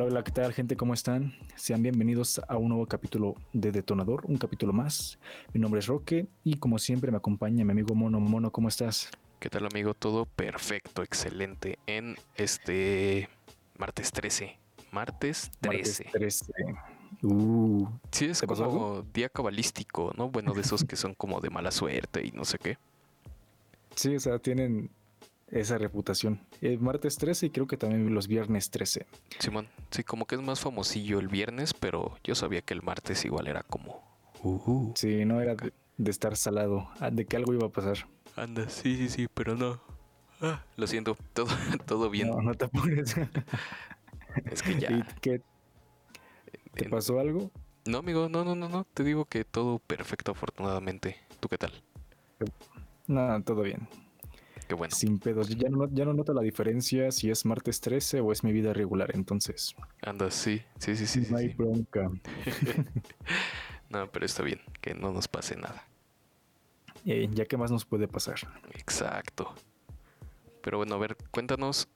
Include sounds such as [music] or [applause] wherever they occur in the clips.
Hola, hola, ¿qué tal gente? ¿Cómo están? Sean bienvenidos a un nuevo capítulo de Detonador, un capítulo más. Mi nombre es Roque y como siempre me acompaña mi amigo Mono. Mono, ¿cómo estás? ¿Qué tal amigo? Todo perfecto, excelente en este martes 13. Martes 13. Martes 13. Uh, sí, es como día cabalístico, ¿no? Bueno, de esos que son como de mala suerte y no sé qué. [laughs] Sí, o sea, tienen esa reputación. El martes 13 y creo que también los viernes 13. Simón, sí, como que es más famosillo el viernes, pero yo sabía que el martes igual era como... Uh, sí, no era de, estar salado, ah, de que algo iba a pasar. Anda, sí, sí, sí, pero no. Ah, lo siento, [laughs] todo, todo bien. No, no te apures. [laughs] es que ya... [laughs] ¿Qué, ¿Te pasó algo? No, amigo, no, no, no, no. Te digo que todo perfecto, afortunadamente. ¿Tú qué tal? No, todo bien. Sin pedos. Ya no, ya no noto la diferencia si es martes 13 o es mi vida regular, entonces. Anda, sí, sí, sí, sí. No hay bronca. [laughs] no, pero está bien, que no nos pase nada. Eh, ya que más nos puede pasar. Exacto. Pero bueno, a ver, cuéntanos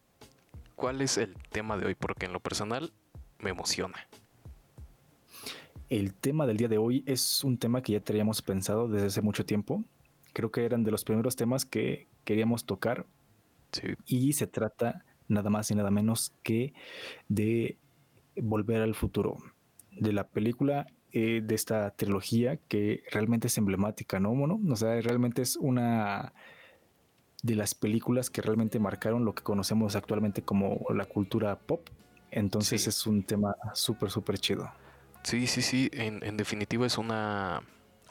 cuál es el tema de hoy, porque en lo personal me emociona. El tema del día de hoy es un tema que ya teníamos pensado desde hace mucho tiempo. Creo que eran de los primeros temas que, queríamos tocar. Y se trata nada más y nada menos que de Volver al futuro, de la película eh, de esta trilogía que realmente es emblemática, ¿no, mono? O sea, realmente es una de las películas que realmente marcaron lo que conocemos actualmente como la cultura pop. Entonces es un tema súper, súper chido. Sí, sí, sí. En, en definitiva es una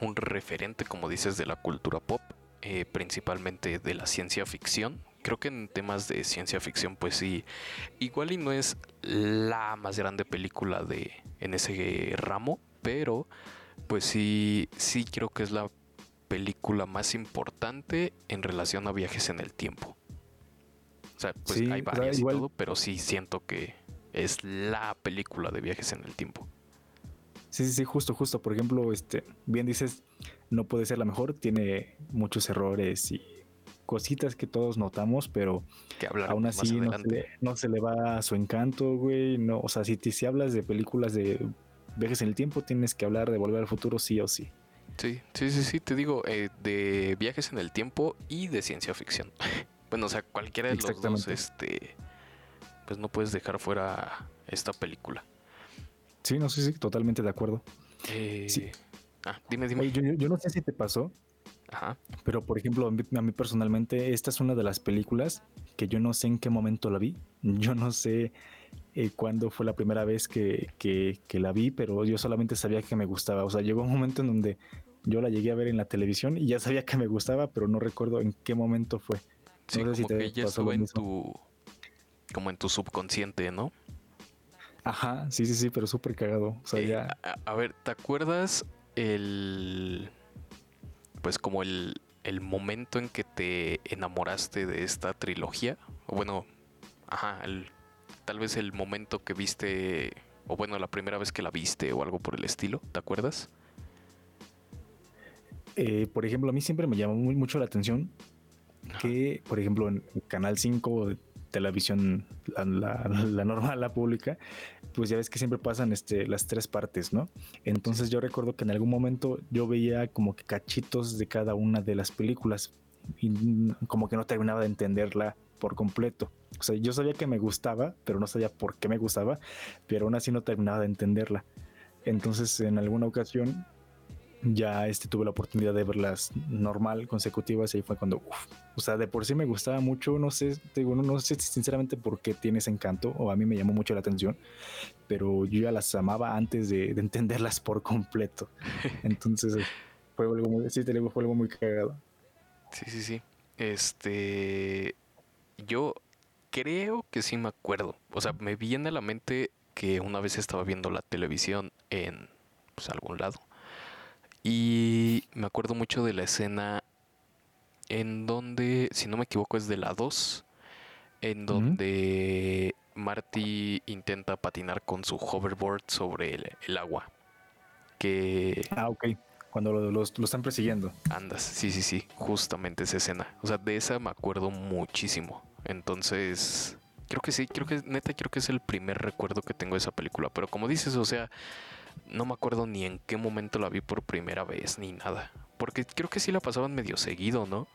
un referente, como dices, de la cultura pop. Eh, principalmente de la ciencia ficción. Creo que en temas de ciencia ficción, pues sí, igual y no es la más grande película de en ese ramo, pero pues sí, sí creo que es la película más importante en relación a viajes en el tiempo. O sea, pues hay varias y todo, pero sí siento que es la película de viajes en el tiempo. Sí, sí, sí, justo, justo. Por ejemplo, este, bien dices, no puede ser la mejor, tiene muchos errores y cositas que todos notamos, pero que aún así no se, le, va a su encanto, güey. No, o sea, si, si hablas de películas de viajes en el tiempo, tienes que hablar de volver al futuro sí o sí. Sí, sí, sí, sí, te digo, eh, de viajes en el tiempo y de ciencia ficción. [laughs] bueno, o sea, cualquiera de los dos, este, pues no puedes dejar fuera esta película. Sí, no sé si totalmente de acuerdo. Eh, sí. Ah, dime, dime. yo, no sé si te pasó, Ajá. pero por ejemplo, a mí, personalmente, esta es una de las películas que yo no sé en qué momento la vi. Yo no sé eh, cuándo fue la primera vez que, que, la vi, pero yo solamente sabía que me gustaba. O sea, llegó un momento en donde yo la llegué a ver en la televisión y ya sabía que me gustaba, pero no recuerdo en qué momento fue. Sí, como que ya estuvo en tu, como en tu subconsciente, ¿no? Ajá, sí, sí, sí, pero súper cagado. O sea, eh, ya... a, ver, ¿te acuerdas el. Pues como el, el momento en que te enamoraste de esta trilogía? O bueno, ajá, el, tal vez el momento que viste. O bueno, la primera vez que la viste o algo por el estilo, ¿te acuerdas? Eh, por ejemplo, a mí siempre me llamó muy, mucho la atención que, por ejemplo, en Canal 5 televisión, la, [laughs] la, normal, la pública, pues ya ves que siempre pasan este, las tres partes, ¿no? Entonces yo recuerdo que en algún momento yo veía como que cachitos de cada una de las películas y como que no terminaba de entenderla por completo. O sea, yo sabía que me gustaba, pero no sabía por qué me gustaba, pero aún así no terminaba de entenderla. Entonces en alguna ocasión ya este, tuve la oportunidad de verlas normal, consecutivas, y ahí fue cuando, o sea, de por sí me gustaba mucho, no sé, digo, no, sé sinceramente por qué tiene ese encanto, o a mí me llamó mucho la atención, pero yo ya las amaba antes de, entenderlas por completo. [laughs] Entonces, fue algo muy, sí, te fue algo muy cagado. Sí, sí, sí. Este, yo creo que sí me acuerdo, o sea, me viene a la mente que una vez estaba viendo la televisión en pues, algún lado y me acuerdo mucho de la escena en donde, si no me equivoco, es de la 2, en donde Marty intenta patinar con su hoverboard sobre el, agua. Que... Ah, ok. Cuando lo, están persiguiendo. Andas, sí, sí, sí, justamente esa escena. O sea, de esa me acuerdo muchísimo. Entonces, Creo que sí, creo que neta, creo que es el primer recuerdo que tengo de esa película. Pero como dices, o sea, no me acuerdo ni en qué momento la vi por primera vez ni nada. Porque creo que sí la pasaban medio seguido, ¿no?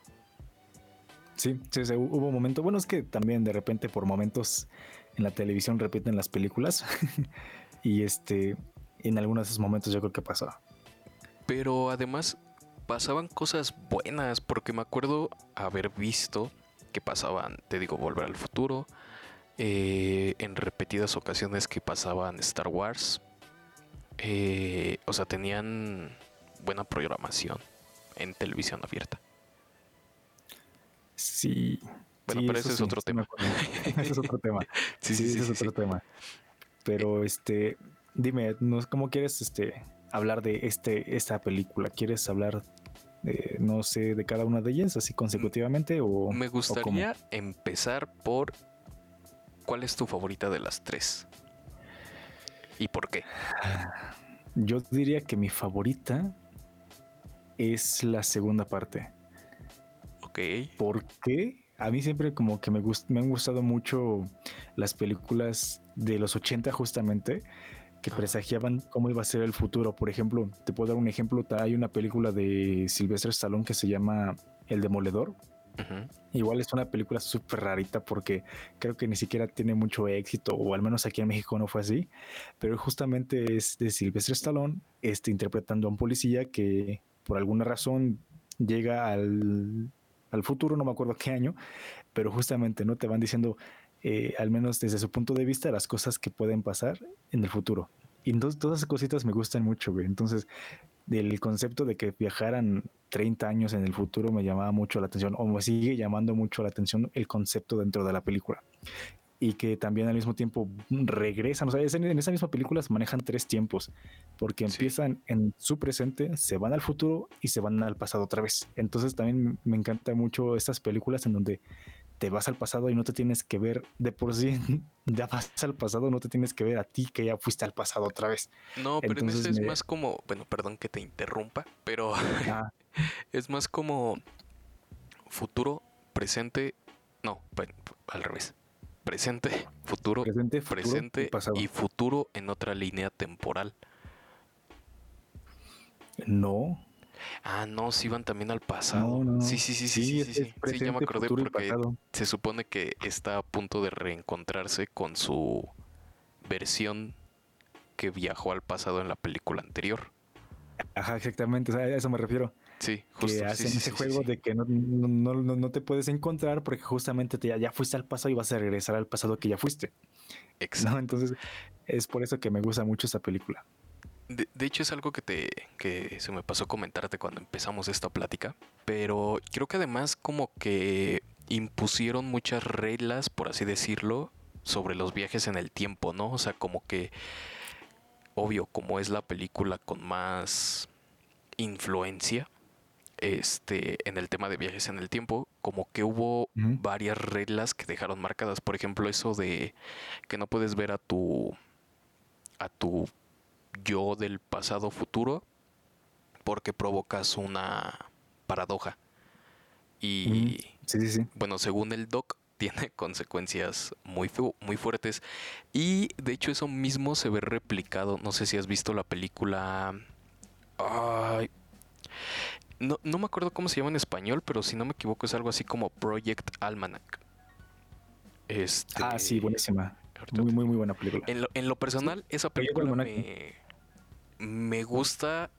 Sí, sí, sí hubo un momento. Bueno, es que también de repente por momentos en la televisión repiten las películas. [laughs] y este, en algunos de esos momentos yo creo que pasaba. Pero además pasaban cosas buenas, porque me acuerdo haber visto que pasaban, te digo, Volver al Futuro, eh, en repetidas ocasiones que pasaban Star Wars. Eh, o sea, tenían buena programación en televisión abierta. Sí. Bueno, pero [laughs] ese es otro tema. ese es otro tema. Sí, sí, sí, ese es otro tema. Pero este, dime, ¿cómo quieres este hablar de este esta película? ¿Quieres hablar de, no sé, de cada una de ellas así consecutivamente o Me gustaría empezar por ¿cuál es tu favorita de las tres? ¿Y por qué? Yo diría que mi favorita es la segunda parte. Ok. ¿Por qué? A mí siempre como que me, me han gustado mucho las películas de los 80 justamente que presagiaban cómo iba a ser el futuro. Por ejemplo, te puedo dar un ejemplo, hay una película de Sylvester Stallone que se llama El Demoledor. Igual es una película súper rarita porque creo que ni siquiera tiene mucho éxito, o al menos aquí en México no fue así, pero justamente es de Sylvester Stallone este, interpretando a un policía que por alguna razón llega al, al futuro, no me acuerdo qué año, pero justamente no te van diciendo, eh, al menos desde su punto de vista, las cosas que pueden pasar en el futuro. Y entonces todas esas cositas me gustan mucho, güey. Entonces, del concepto de que viajaran 30 años en el futuro me llamaba mucho la atención, o me sigue llamando mucho la atención el concepto dentro de la película. Y que también al mismo tiempo regresan, o sea, en esa misma película se manejan tres tiempos, porque empiezan en su presente, se van al futuro y se van al pasado otra vez. Entonces también me encanta mucho estas películas en donde te vas al pasado y no te tienes que ver de por sí, [laughs] ya vas al pasado, no te tienes que ver a ti que ya fuiste al pasado otra vez. No, pero en este es más como, bueno, perdón que te interrumpa, pero ah. [laughs] es más como futuro, presente, no, al revés. Presente, futuro, presente, presente y, y futuro en otra línea temporal. No, Ah, no, sí iban también al pasado. Sí, sí, sí, sí, sí, sí, sí, ya me acordé porque se supone que está a punto de reencontrarse con su versión que viajó al pasado en la película anterior. Ajá, exactamente, a eso me refiero. Sí, justo. Que hacen ese juego de que no, no, no, te puedes encontrar porque justamente te, ya, fuiste al pasado y vas a regresar al pasado que ya fuiste. Exacto. Entonces, es por eso que me gusta mucho esta película. De, hecho es algo que te que se me pasó comentarte cuando empezamos esta plática, pero creo que además como que impusieron muchas reglas, por así decirlo, sobre los viajes en el tiempo, ¿no? O sea, como que obvio, como es la película con más influencia este en el tema de viajes en el tiempo, como que hubo varias reglas que dejaron marcadas, por ejemplo, eso de que no puedes ver a tu a tu yo del pasado futuro porque provocas una paradoja. Y bueno, según el doc, [laughs] tiene consecuencias muy, muy fuertes. Y de hecho eso mismo se ve replicado. No sé si has visto la película... no, no me acuerdo cómo se llama en español, pero si no me equivoco es algo así como Project Almanac. Este... Ah, sí, buenísima. Muy, muy, muy buena película. En lo, personal, esa película me, me gusta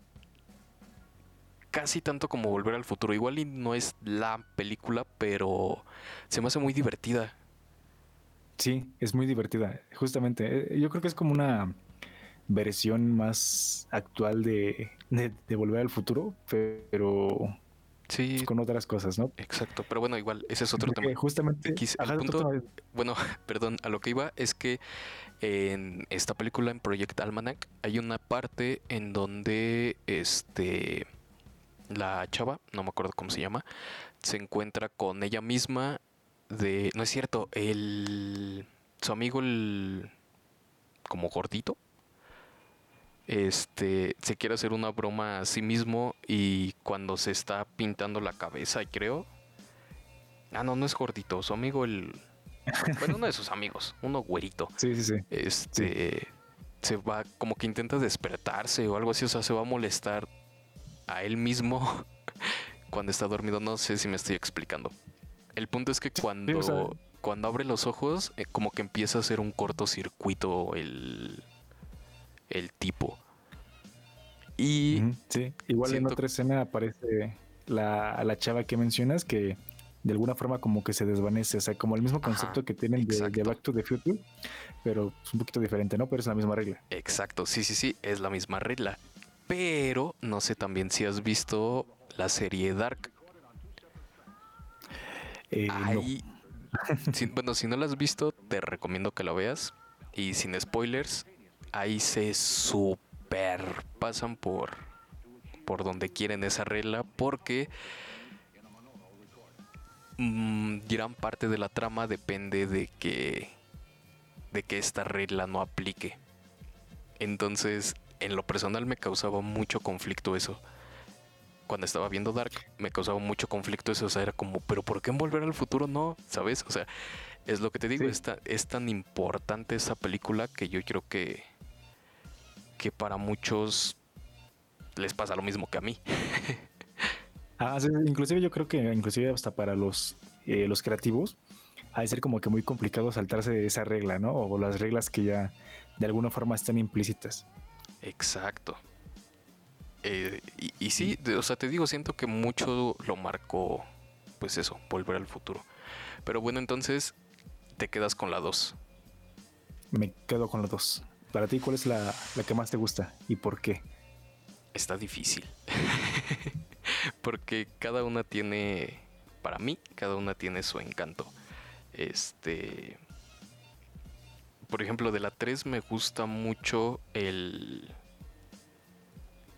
casi tanto como Volver al Futuro. Igual y no es la película, pero se me hace muy divertida. Sí, es muy divertida. Justamente, eh, yo creo que es como una versión más actual de, de Volver al Futuro, pero Sí. Con otras cosas, ¿no? Exacto, pero bueno, igual, ese es otro tema. Justamente. bueno, [laughs] perdón, a lo que iba es que en esta película, en Project Almanac, hay una parte en donde este la chava, no me acuerdo cómo se llama, se encuentra con ella misma de. No es cierto, el. su amigo el. como gordito este se quiere hacer una broma a sí mismo y cuando se está pintando la cabeza, creo. Ah, no, no es gordito, su amigo el. bueno, uno de sus amigos, uno güerito. [laughs] Sí, sí, sí. Este se va como que intenta despertarse o algo así, o sea, se va a molestar a él mismo [laughs] cuando está dormido. No sé si me estoy explicando. El punto es que cuando, cuando abre los ojos, eh, como que empieza a hacer un cortocircuito el, el tipo. Y. Sí, igual en otra escena aparece la, la, chava que mencionas que de alguna forma como que se desvanece. O sea, como el mismo concepto que tienen de, de, Back to the Future, pero es un poquito diferente, ¿no? Pero es la misma regla. Exacto, sí, sí, sí, es la misma regla. Pero no sé también si has visto la serie Dark. Eh, [laughs] bueno, si no la has visto, te recomiendo que la veas. Y sin spoilers, ahí se super pasan por, por donde quieren esa regla. Porque mm, gran parte de la trama depende de que, de que esta regla no aplique. Entonces, en lo personal me causaba mucho conflicto eso cuando estaba viendo Dark me causaba mucho conflicto eso, o sea, era como, pero ¿por qué en Volver al Futuro no? ¿Sabes? O sea, es lo que te digo, es tan importante esa película que yo creo que, que para muchos les pasa lo mismo que a mí. [laughs] ah, sí, inclusive yo creo que inclusive hasta para los, eh, los creativos ha de ser como que muy complicado saltarse de esa regla, ¿no? O las reglas que ya de alguna forma están implícitas. Exacto. Eh, y, sí, o sea, te digo, siento que mucho lo marcó, pues eso, volver al futuro. Pero bueno, entonces te quedas con la 2. Me quedo con la 2. Para ti, ¿cuál es la, la, que más te gusta y por qué? Está difícil. [laughs] Porque cada una tiene, para mí, cada una tiene su encanto. Este... Por ejemplo, de la 3 me gusta mucho el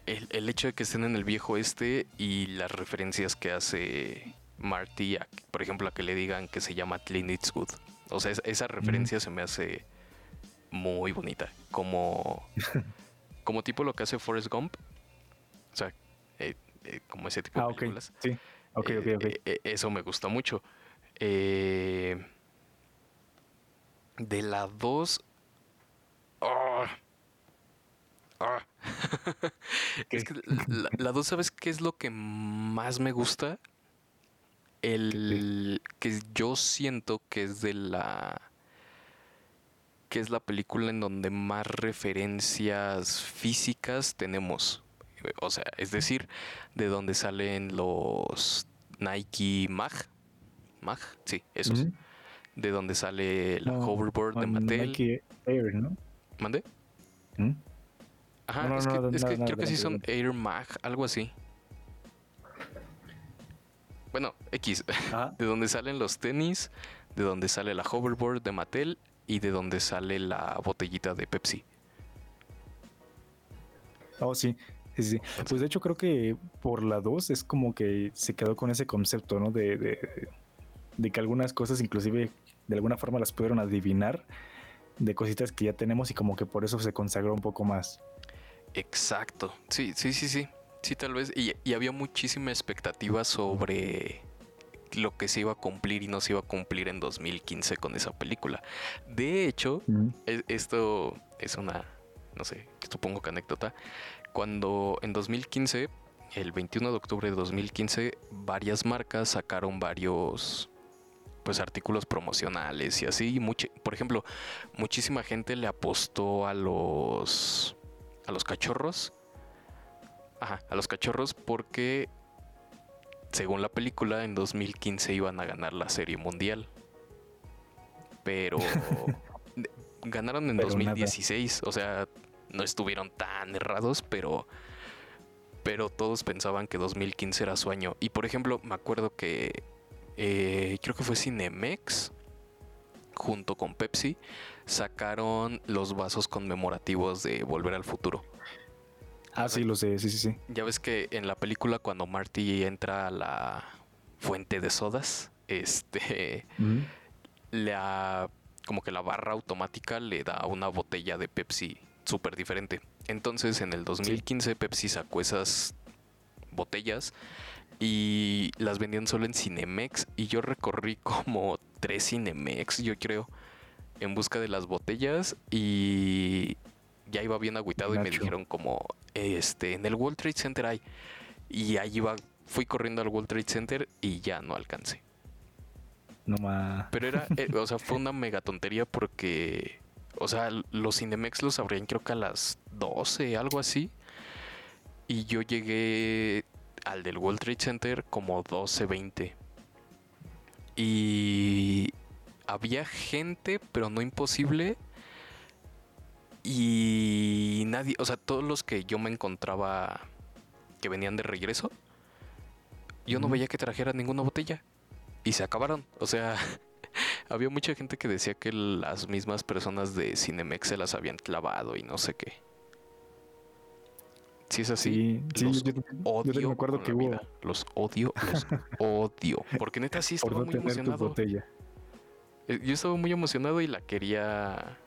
el, hecho de que estén en el viejo este y las referencias que hace Marty, por ejemplo, a que le digan que se llama Clint Eastwood. O sea, esa referencia se me hace muy bonita. Como, [laughs] como tipo lo que hace Forrest Gump. O sea, eh, eh, como ese tipo de ah, películas. Sí. Ok, ok, ok. Eh, eso me gusta mucho. de la 2. Ah. [laughs] es que la, dos, ¿sabes qué es lo que más me gusta? El que yo siento que es de la. que es la película en donde más referencias físicas tenemos. O sea, es decir, de donde salen los Nike Mag. Mag, sí, esos. De donde sale la hoverboard de Mattel. Nike Air, ¿no? ¿Mande? ¿Mm? Ajá, es que, creo que sí son Air Mag, algo así. Bueno, X, [laughs] de donde salen los tenis, de donde sale la hoverboard de Mattel y de donde sale la botellita de Pepsi. Oh, sí, sí, sí. Pues de hecho creo que por la 2 es como que se quedó con ese concepto, ¿no? De, de, de que algunas cosas inclusive de alguna forma las pudieron adivinar de cositas que ya tenemos y como que por eso se consagró un poco más. Exacto. Sí, sí, sí, sí. Sí, tal vez. Y, había muchísima expectativa sobre lo que se iba a cumplir y no se iba a cumplir en 2015 con esa película. De hecho, e, esto es una, no sé, supongo que anécdota. Cuando en 2015, el 21 de octubre de 2015, varias marcas sacaron varios pues artículos promocionales y así. por ejemplo, muchísima gente le apostó a los a los cachorros. Ajá, a los cachorros porque según la película en 2015 iban a ganar la serie mundial. Pero [laughs] ganaron en 2016, o sea, no estuvieron tan errados, pero pero todos pensaban que 2015 era su año. Y por ejemplo, me acuerdo que eh, creo que fue Cinemex junto con Pepsi sacaron los vasos conmemorativos de Volver al Futuro. Ah, sí, lo sé, sí, sí, sí. Ya ves que en la película cuando Marty entra a la fuente de sodas, este, como que la barra automática le da una botella de Pepsi súper diferente. Entonces en el 2015 Pepsi sacó esas botellas y las vendían solo en Cinemex y yo recorrí como tres Cinemex, yo creo, en busca de las botellas y ya iba bien agüitado y me dijeron como, este, en el World Trade Center hay. Y ahí iba, fui corriendo al World Trade Center y ya no alcancé. No más. Pero era, eh, o sea, fue [laughs] una mega tontería porque, o sea, los Cinemex los abrían creo que a las 12, algo así. Y yo llegué al del World Trade Center como 12.20. Y había gente, pero no imposible. Y nadie, o sea, todos los que yo me encontraba que venían de regreso, yo no veía que trajeran ninguna botella. Y se acabaron. O sea, [laughs] había mucha gente que decía que las mismas personas de Cinemex se las habían clavado y no sé qué. Si es así, Sí, los yo, yo- odio. yo me acuerdo con que hubo. Los odio, los [laughs] odio. Porque neta sí por estaba no muy tener tu emocionado. botella. Eh, Yo estaba muy emocionado y la quería.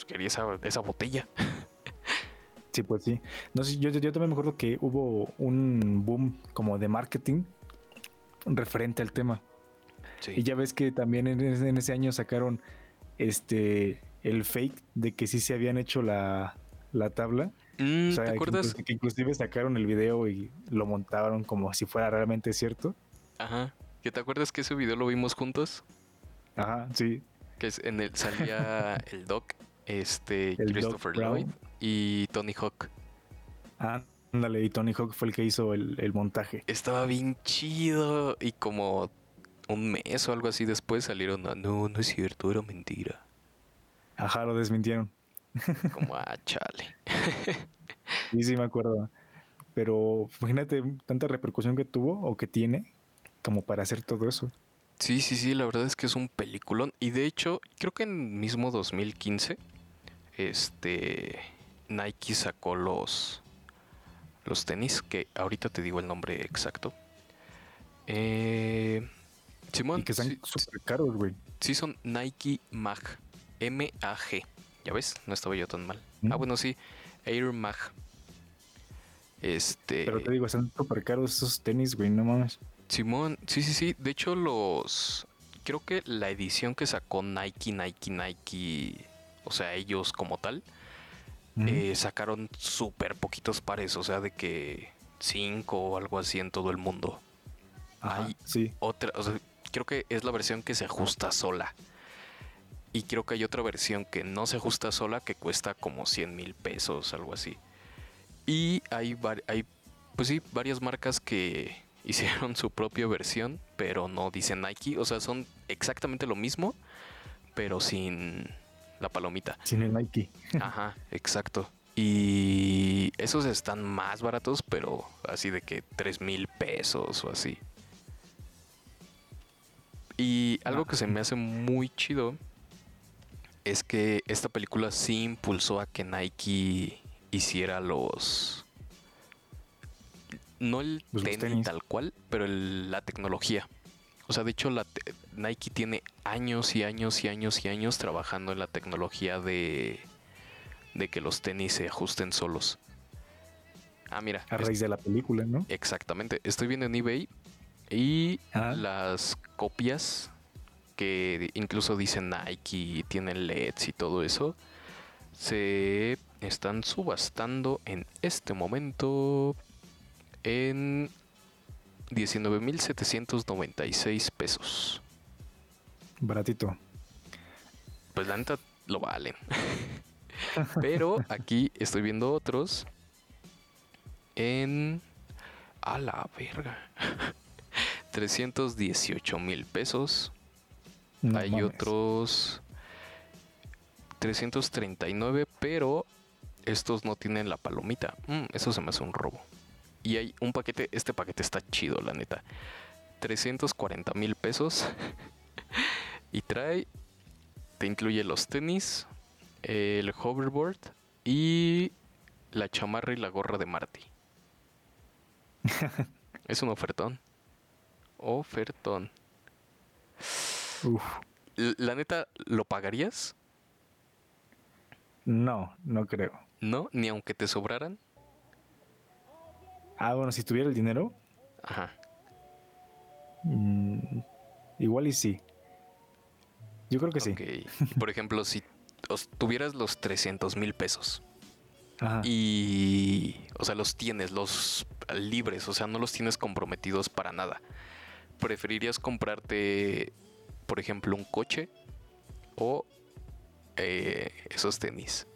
Pues quería esa, esa botella. [laughs] Sí, pues sí. No sé, yo, también me acuerdo que hubo un boom como de marketing referente al tema. Sí. Y ya ves que también en ese, en ese año sacaron este el fake de que sí se habían hecho la, la tabla. Mm, O sea, ¿Te acuerdas? que inclusive sacaron el video y lo montaron como si fuera realmente cierto. Ajá. ¿Que te acuerdas que ese video lo vimos juntos? Ajá, sí. Que es- en el salía [laughs] el Doc, este, El Christopher. Lloyd y Tony Hawk. Ah, ándale, y Tony Hawk fue el que hizo el, el montaje. Estaba bien chido. Y como un mes o algo así después salieron a, no, no es cierto, era mentira. Ajá, lo desmintieron. [laughs] Como, ah, chale. Sí, sí, me acuerdo. Pero imagínate tanta repercusión que tuvo o que tiene como para hacer todo eso. Sí, sí, sí, la verdad es que es un peliculón. Y de hecho, creo que en mismo 2015, este, Nike sacó los, los tenis, que ahorita te digo el nombre exacto. Eh, Simón, y que están sí, súper caros, güey. sí son Nike Mag, M-A-G. ¿Ya ves? No estaba yo tan mal. ¿Mm? Ah, bueno, sí, Air Mag. Este... Pero te digo, están súper caros esos tenis, güey, no mames. Simón, sí, sí, sí. De hecho, los. Creo que la edición que sacó Nike, Nike, Nike. O sea, ellos como tal. Eh, sacaron súper poquitos pares. O sea, de que. Cinco o algo así en todo el mundo. Ajá, hay- sí. Otra. O sea, creo que es la versión que se ajusta sola. Y creo que hay otra versión que no se ajusta sola que cuesta como 100 mil pesos, algo así. Y hay, hay, pues sí, varias marcas que [laughs] hicieron su propia versión, pero no dicen Nike. O sea, son exactamente lo mismo, pero sin la palomita. Sin el Nike. [laughs] Ajá, exacto. Y esos están más baratos, pero así de que 3 mil pesos o así. Y algo que se me hace muy chido es que esta película sí impulsó a que Nike hiciera los... No el los tenis, tenis. tal cual, pero el- la tecnología. O sea, de hecho, la te- Nike tiene años y años y años y años trabajando en la tecnología de, de que los tenis se ajusten solos. Ah, mira. A es- raíz de la película, ¿no? exactamente. Estoy viendo en eBay y Ah. las copias que incluso dicen Nike tienen LEDs y todo eso se están subastando en este momento en 19.796 pesos. Baratito. Pues la neta lo valen. [laughs] Pero [laughs] aquí estoy viendo otros en... A la verga. [laughs] 318 mil pesos. No Hay mames. otros 339, pero estos no tienen la palomita. Mm, eso se me hace un robo. Y hay un paquete, este paquete está chido, la neta. 340 mil pesos. Y trae, te incluye los tenis, el hoverboard y la chamarra y la gorra de Marty. [laughs] es un ofertón. Ofertón. Uf. La neta, ¿lo pagarías? No, no creo. ¿No? Ni aunque te sobraran. Ah, bueno, si tuviera el dinero, Ajá. Mm, igual y sí. Yo creo que sí. Por ejemplo, si tuvieras los 300 mil pesos Ajá. y, o sea, los tienes, los libres, o sea, no los tienes comprometidos para nada. ¿Preferirías comprarte, por ejemplo, un coche o eh, esos tenis?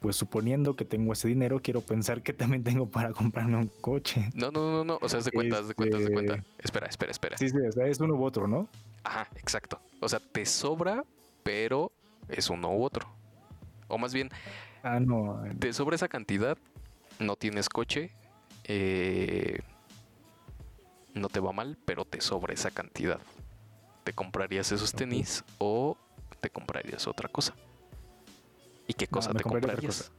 Pues suponiendo que tengo ese dinero, quiero pensar que también tengo para comprarme un coche. No, no, no, no, o sea, haz de cuenta, haz de cuenta, haz de cuenta. Este- Espera, espera, espera. Sí, sí, o sea, es uno u otro, ¿no? Ajá, exacto. O sea, te sobra, pero es uno u otro. O más bien, Ah, no. te sobra esa cantidad, no tienes coche, eh, no te va mal, pero te sobra esa cantidad. ¿Te comprarías esos tenis o te comprarías otra cosa? ¿Y qué cosa te comprarías?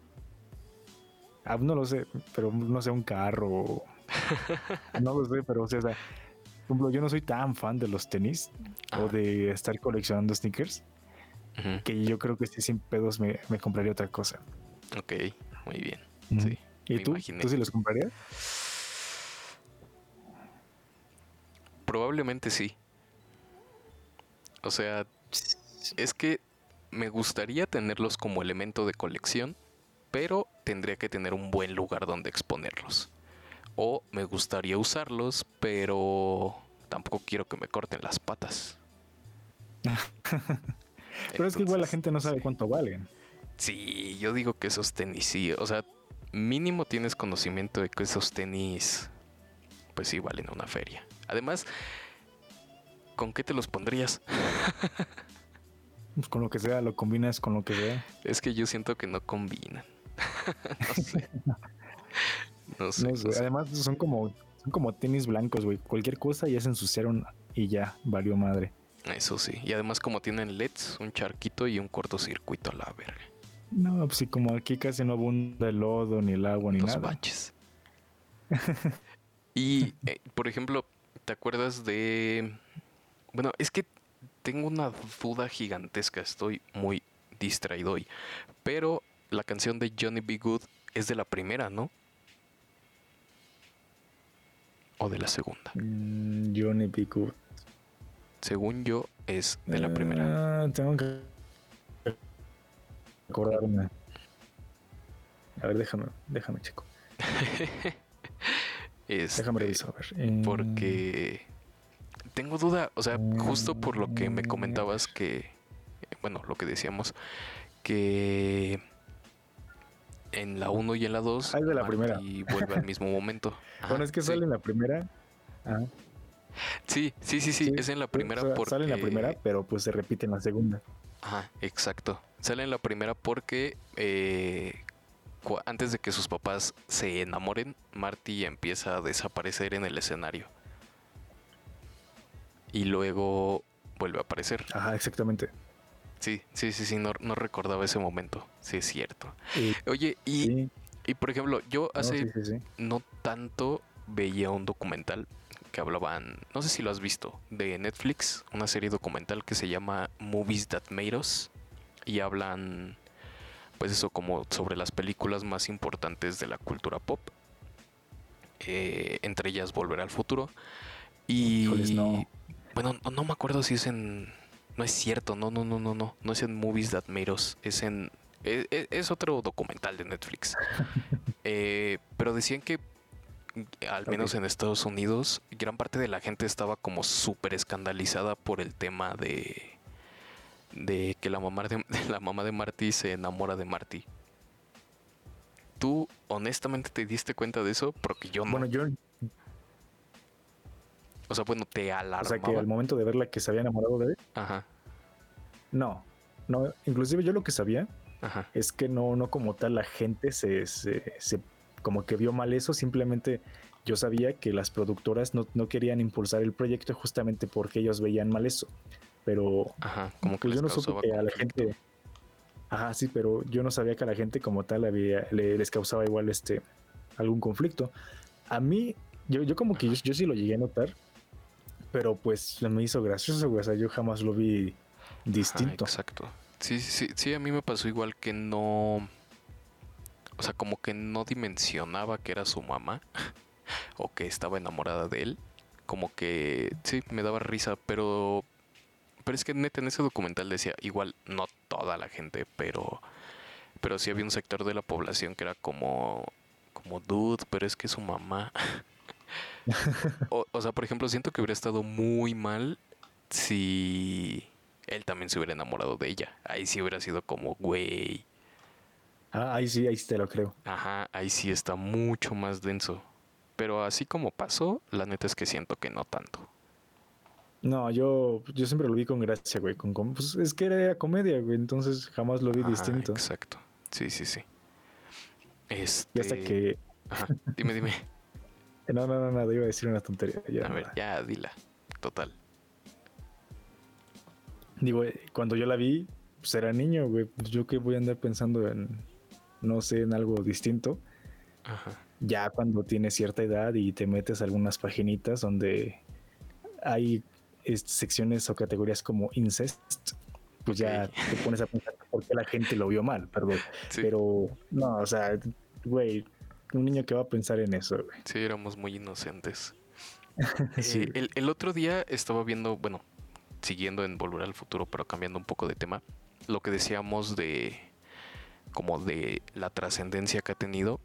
Ah, no lo sé, pero no sé, un carro. [laughs] no lo sé, pero o sea, o sea, por ejemplo, yo no soy tan fan de los tenis o de estar coleccionando sneakers que yo creo que sí, sin pedos me, me compraría otra cosa. Ok, muy bien. Sí. ¿Y me tú? imaginé. ¿Tú sí los comprarías? Probablemente sí. O sea, es que me gustaría tenerlos como elemento de colección, pero tendría que tener un buen lugar donde exponerlos. O me gustaría usarlos, pero tampoco quiero que me corten las patas. [laughs] Pero es que igual la gente no sabe cuánto valen. Sí, yo digo que esos tenis sí. O sea, mínimo tienes conocimiento de que esos tenis, pues sí, valen una feria. Además, ¿con qué te los pondrías? Pues con lo que sea, lo combinas con lo que sea. Es que yo siento que no combinan. [laughs] no sé. [laughs] No sé. No. Además, son como, son como tenis blancos, güey. Cualquier cosa ya se ensuciaron y ya valió madre. Eso sí. Y además como tienen LEDs, un charquito y un cortocircuito a la verga. No, pues sí, como aquí casi no abunda el lodo, ni el agua, ni Los nada. baches. y, [laughs] eh, por ejemplo, ¿te acuerdas de... Bueno, es que tengo una duda gigantesca. Estoy muy distraído hoy. Pero la canción de Johnny B. Good es de la primera, ¿no? O de la segunda. Mm, Johnny B. Good. Según yo, es de la primera. Ah, tengo que acordarme. A ver, déjame, déjame, chico. [laughs] Este, Déjame revisar, a ver. Eh, Porque tengo duda, o sea, justo por lo que me comentabas que, bueno, lo que decíamos, que en la 1 y en la 2 Ah, es de la primera. vuelve al mismo momento. [laughs] Bueno, Ajá, es que sí. sale en la primera. Ah, Sí, sí, sí, sí, sí, es en la o primera sea, porque... Sale en la primera, pero pues se repite en la segunda. Ajá, exacto. Sale en la primera porque eh, antes de que sus papás se enamoren, Marty empieza a desaparecer en el escenario. Y luego vuelve a aparecer. Ajá, exactamente. Sí, sí, sí, sí, no, no recordaba ese momento. Sí, es cierto. Y, Oye, y, sí, y por ejemplo, yo no, hace sí, sí, sí. no tanto veía un documental que hablaban, no sé si lo has visto, de Netflix, una serie documental que se llama Movies That Made Us y hablan pues eso como sobre las películas más importantes de la cultura pop. Eh, entre ellas Volver al Futuro y Híjoles, no. bueno, no, no me acuerdo si es en no es cierto, no, no, no, no, no, no es en Movies That Made Us, es en es, es- es otro documental de Netflix. [laughs] Eh, pero decían que al menos en Estados Unidos, gran parte de la gente estaba como súper escandalizada por el tema de de que la mamá de, [laughs] la mamá de Marty se enamora de Marty. ¿Tú honestamente te diste cuenta de eso? Porque yo no. Bueno, yo, o sea, bueno, te o alarmaba. sea, que al momento de verla que se había enamorado de él, Ajá, no. No, inclusive yo lo que sabía ajá. es que no, no como tal la gente se, se, se- como que vio mal eso, simplemente yo sabía que las productoras no, no querían impulsar el proyecto justamente porque ellos veían mal eso. Pero Ajá, como que pues yo no supe que a la conflicto. gente. Ajá, sí, pero yo no sabía que a la gente como tal había, le- les causaba igual este algún conflicto. A mí, yo, yo como que yo, yo sí lo llegué a notar, pero pues se me hizo gracioso, güey. O sea, yo jamás lo vi Ajá, distinto. exacto. Sí, sí, sí, sí, a mí me pasó igual que no. O sea, como que no dimensionaba que era su mamá. [laughs] o que estaba enamorada de él, como que sí, me daba risa, pero pero es que neta en ese documental decía, igual no toda la gente, pero pero sí había un sector de la población que era como como dude, pero es que su mamá [laughs] o, o sea, por ejemplo, siento que hubiera estado muy mal si él también se hubiera enamorado de ella. Ahí sí hubiera sido como, güey. Ah, ahí sí, ahí sí te lo creo. Ajá, ahí sí está mucho más denso. Pero así como pasó, la neta es que siento que no tanto. No, yo, yo siempre lo vi con gracia, güey. Con, con- pues es que era comedia, güey. Entonces jamás lo vi distinto. Exacto. Sí, sí, sí. Este... Y hasta que. Ajá, dime, dime. [laughs] No, no, no, nada, iba a decir una tontería. Ya, A ver, ya, dila. Total. Digo, eh, cuando yo la vi, pues era niño, güey. Pues yo que voy a andar pensando en, no sé, en algo distinto. Ajá. Ya cuando tienes cierta edad y te metes a algunas paginitas donde hay secciones o categorías como incest, pues ya te pones a pensar por qué la gente lo vio mal, perdón. [laughs] Sí, Pero, no, o sea, güey, un niño que va a pensar en eso, güey. sí, éramos muy inocentes. [laughs] Sí. Eh, el, el otro día estaba viendo, bueno, siguiendo en Volver al Futuro, pero cambiando un poco de tema, lo que decíamos de como de la trascendencia que ha tenido.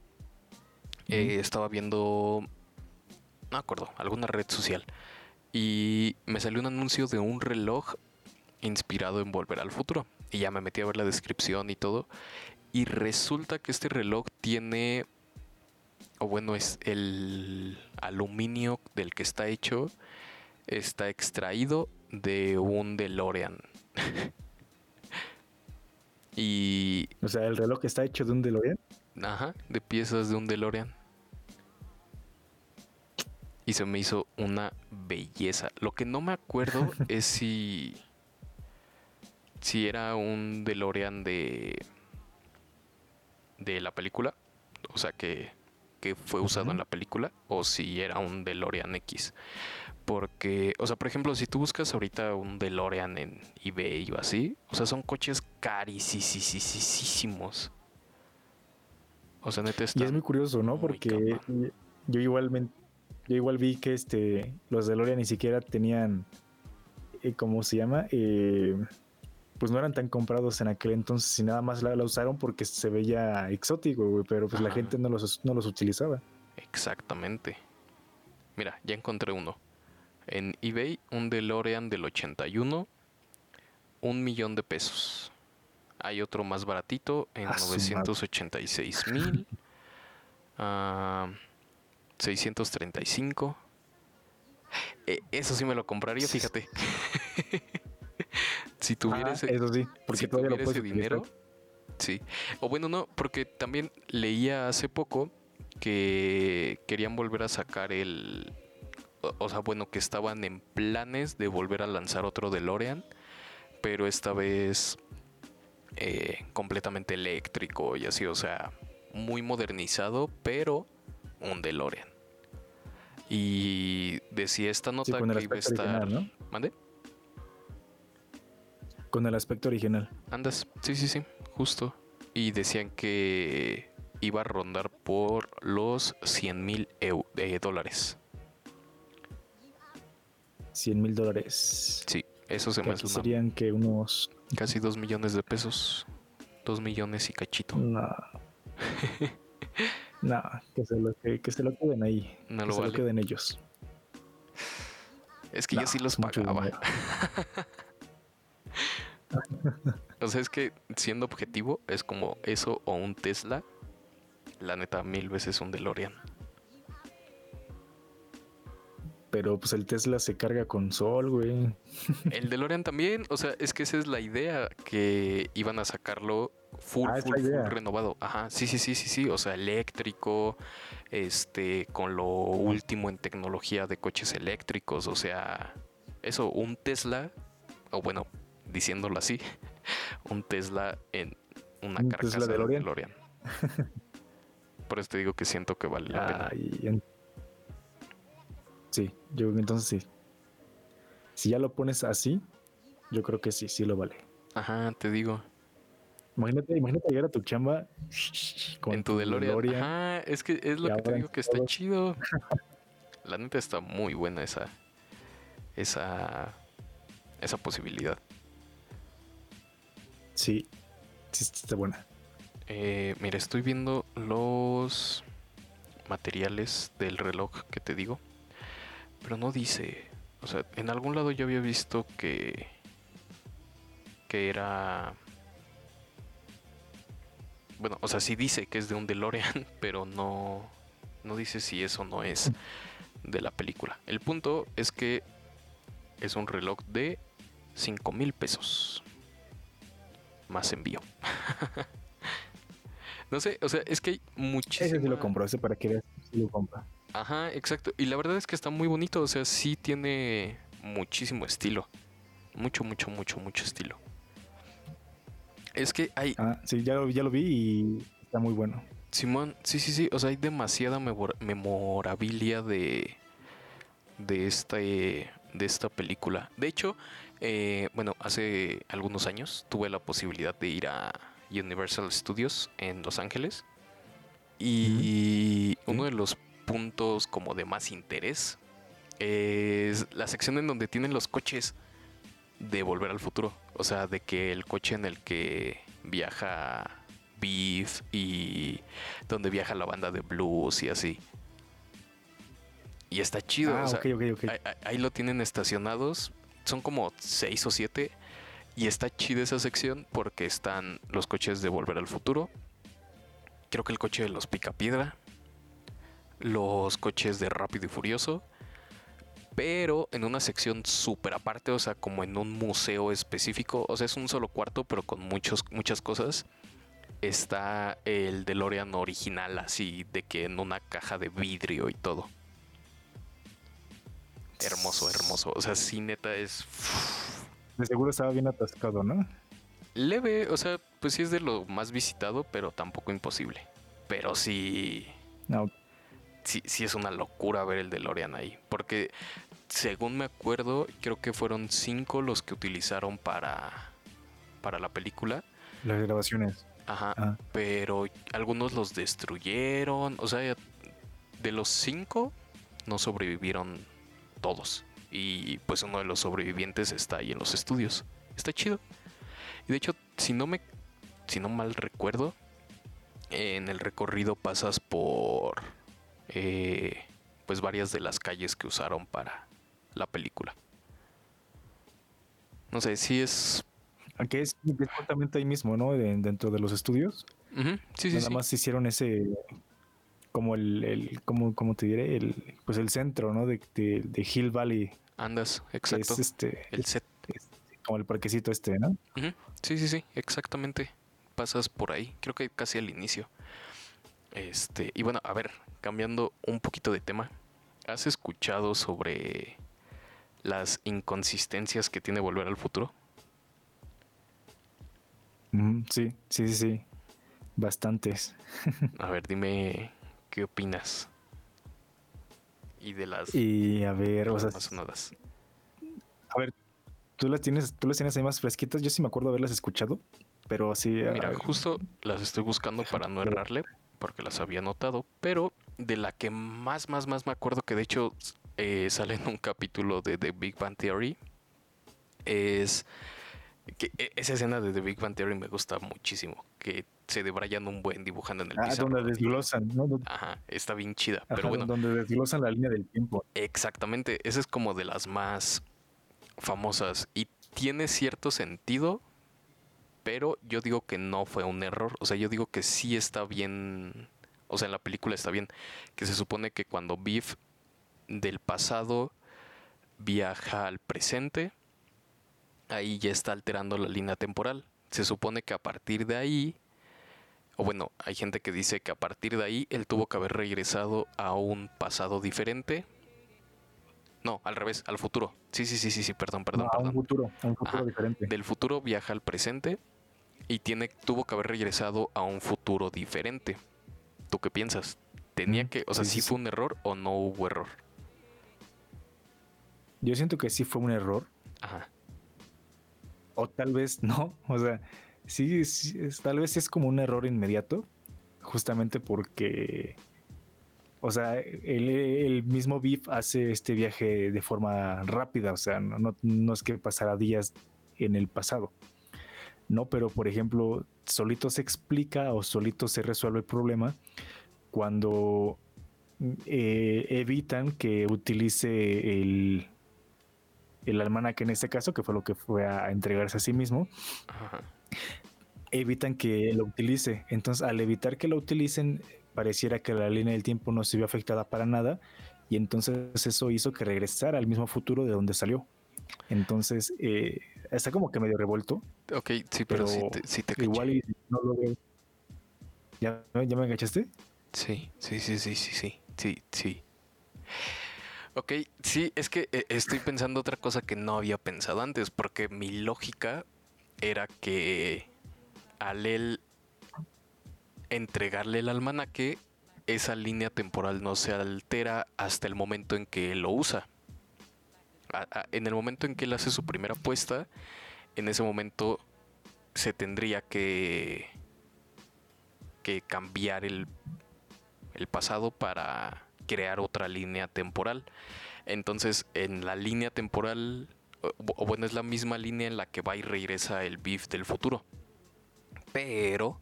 Eh, estaba viendo, no me acuerdo, alguna red social y me salió un anuncio de un reloj inspirado en Volver al Futuro y ya me metí a ver la descripción y todo y resulta que este reloj tiene o bueno, es el aluminio del que está hecho, está extraído de un DeLorean. [laughs] y, O sea, el reloj está hecho de un DeLorean. ajá, de piezas de un DeLorean. Y se me hizo una belleza. Lo que no me acuerdo [laughs] es si si era un DeLorean de de la película, o sea que que fue usado en la película o si era un DeLorean X. Porque, o sea, por ejemplo, si tú buscas ahorita un DeLorean en eBay o así, o sea, son coches carísimos. O sea, neta Y está es muy curioso, ¿no? muy Porque cabrón. yo igual me- yo igual vi que este los DeLorean ni siquiera tenían eh, ¿cómo se llama? Eh, pues no eran tan comprados en aquel entonces y nada más la, la usaron porque se veía exótico, güey, pero pues la gente no los, no los utilizaba. Exactamente. Mira, ya encontré uno. En eBay, un DeLorean del 81, un millón de pesos. Hay otro más baratito en Ah, su madre. 986 mil. [laughs] ah, 635. Eh, eso sí me lo compraría, fíjate. [laughs] si tuviera Ah, ese, eso sí, porque si todavía tuviera ese dinero, sí. O bueno, no, porque también leía hace poco que querían volver a sacar el... O, o sea, bueno, que estaban en planes de volver a lanzar otro DeLorean, pero esta vez eh, completamente eléctrico y así, o sea, muy modernizado, pero un DeLorean. Y decía esta Sí, nota el que iba a estar... ¿Mande? Con el aspecto original. Andas, sí, sí, sí, justo. Y decían que iba a rondar por los 100 mil dólares. 100 mil dólares. Sí, eso se Que me hace serían que unos... casi 2 millones de pesos. 2 millones y cachito. No. [laughs] no, que se lo, que, que se lo queden ahí. No que lo se vale. lo queden ellos. Es que No, yo sí los pagaba. [laughs] O sea, es que siendo objetivo, es como eso o un Tesla. La neta, mil veces un DeLorean. Pero pues el Tesla se carga con sol, güey. El DeLorean también, o sea, es que esa es la idea, que iban a sacarlo full, Ah, full, full renovado. Ajá, sí, sí, sí, sí, sí, o sea, eléctrico, este, con lo último en tecnología de coches eléctricos, o sea, eso, un Tesla, o bueno, diciéndolo así, [laughs] un Tesla en una Un carcasa Tesla de DeLorean. DeLorean. [laughs] Por eso te digo que siento que vale la pena. En- Sí, yo entonces sí. Si ya lo pones así, yo creo que sí, sí lo vale. Ajá, te digo. Imagínate, imagínate llegar a tu chamba [laughs] con en tu DeLorean. DeLorean. Ajá, es que es lo que te digo que está todo- chido. La neta está muy buena esa. Esa. Esa posibilidad. Sí. Sí, está buena. Eh, mira, estoy viendo los materiales del reloj que te digo. Pero no dice. O sea, en algún lado yo había visto que. que era. Bueno, o sea, sí dice que es de un DeLorean, [laughs] pero no. No dice si eso no es de la película. El punto es que es un reloj de 5 mil pesos. Más envío. [laughs] no sé, o sea, es que hay muchísimo. Ese sí lo compro, ese para que veas si lo compra. Ajá, exacto. Y la verdad es que está muy bonito, o sea, sí tiene muchísimo estilo. Mucho, mucho, mucho, mucho estilo. Es que hay. Ah, sí, ya lo, ya lo vi y está muy bueno. Simón, sí, sí, sí. O sea, hay demasiada memorabilia de. de este. de esta película. De hecho, eh, bueno, hace algunos años tuve la posibilidad de ir a Universal Studios en Los Ángeles. Y uno de los puntos como de más interés es la sección en donde tienen los coches de Volver al Futuro. O sea, de que el coche en el que viaja Beef y donde viaja la banda de blues y así. Y está chido. Ah, ahí, lo tienen estacionados. Son como seis o siete. Y está chida esa sección porque están los coches de Volver al Futuro. Creo que el coche de los Picapiedra. Los coches de Rápido y Furioso pero en una sección súper aparte, o sea, como en un museo específico, o sea, es un solo cuarto, pero con muchos, muchas cosas. Está el DeLorean original, así de que en una caja de vidrio y todo. Hermoso, hermoso. O sea, sí, neta es. De seguro estaba bien atascado, ¿no? Leve, o sea, pues sí es de lo más visitado, pero tampoco imposible. Pero sí. No. Sí, sí es una locura ver el DeLorean ahí. Porque según me acuerdo, creo que fueron cinco los que utilizaron para, para la película. Las grabaciones. Ajá. Ah. Pero algunos los destruyeron. O sea, de los cinco no sobrevivieron todos. Y pues uno de los sobrevivientes está ahí en los estudios. Está chido. Y de hecho, si no me. Si no mal recuerdo. En el recorrido pasas por. Eh, pues varias de las calles que usaron para, la película. No sé, si es... Aquí es exactamente ahí mismo, ¿no? dentro de los estudios. sí, sí, Nada más hicieron ese, como el, el como, como te diré, el, pues el centro, ¿no? De, de, Hill Valley. Andas, exacto. Es este, el set. como el parquecito este, ¿no? Sí, sí, sí, exactamente. Pasas por ahí, creo que casi al inicio. Este, y bueno, a ver, cambiando un poquito de tema, ¿has escuchado sobre las inconsistencias que tiene Volver al Futuro? sí, sí, sí, sí. Bastantes. [laughs] a ver, dime qué opinas. Y de las. Y a ver, o sea. Sonadas. A ver, tú las tienes, tú las tienes ahí más fresquitas. Yo sí me acuerdo haberlas escuchado, pero así. Mira, justo las estoy buscando para no errarle, porque las había notado. Pero de la que más, más, más me acuerdo que de hecho eh, sale en un capítulo de The Big Bang Theory. Es que e, esa escena de The Big Bang Theory me gusta muchísimo. Que se debrayan un buen dibujando en el ah, donde desglosan, ¿no? Ajá, está bien chida. pero bueno. Donde desglosan la línea del tiempo. Exactamente. Esa es como de las más famosas. Y tiene cierto sentido. Pero yo digo que no fue un error. O sea, yo digo que sí está bien. O sea, en la película está bien. Que se supone que cuando Beef del pasado viaja al presente, ahí ya está alterando la línea temporal. Se supone que a partir de ahí, o bueno, hay gente que dice que a partir de ahí él tuvo que haber regresado a un pasado diferente. No, al revés, al futuro. Sí, sí, sí, sí, sí, perdón, perdón, A un futuro, a un futuro diferente. Del futuro viaja al presente y tiene, tuvo que haber regresado a un futuro diferente. ¿Tú qué piensas? Tenía que, o sea, si fue un error o no hubo error. Yo siento que sí fue un error. Ajá. O tal vez no. [laughs] O sea, sí, tal vez es como un error inmediato. Justamente porque O sea, el, mismo Biff hace este viaje de forma rápida, o sea, no, es que pasara días en el pasado. No, pero por ejemplo, solito se explica o solito se resuelve el problema cuando eh, evitan que utilice el, el almanaque en este caso, que fue lo que fue a entregarse a sí mismo. Evitan que lo utilice. Entonces, al evitar que lo utilicen, pareciera que la línea del tiempo no se vio afectada para nada y entonces eso hizo que regresara al mismo futuro de donde salió. Entonces, eh, está como que medio revuelto. Ok, sí, pero, sí te, Igual y no lo veo. ¿Ya, ¿Ya me agachaste? Sí, sí, sí, sí, sí, sí, sí, sí. Ok, sí, es que eh, estoy pensando otra cosa que no había pensado antes, porque mi lógica era que al él entregarle el almanaque, esa línea temporal no se altera hasta el momento en que él lo usa. en el momento en que él hace su primera apuesta, en ese momento se tendría que, que cambiar el, el pasado para crear otra línea temporal. Entonces, en la línea temporal, o, bueno, es la misma línea en la que va y regresa el beef del futuro. Pero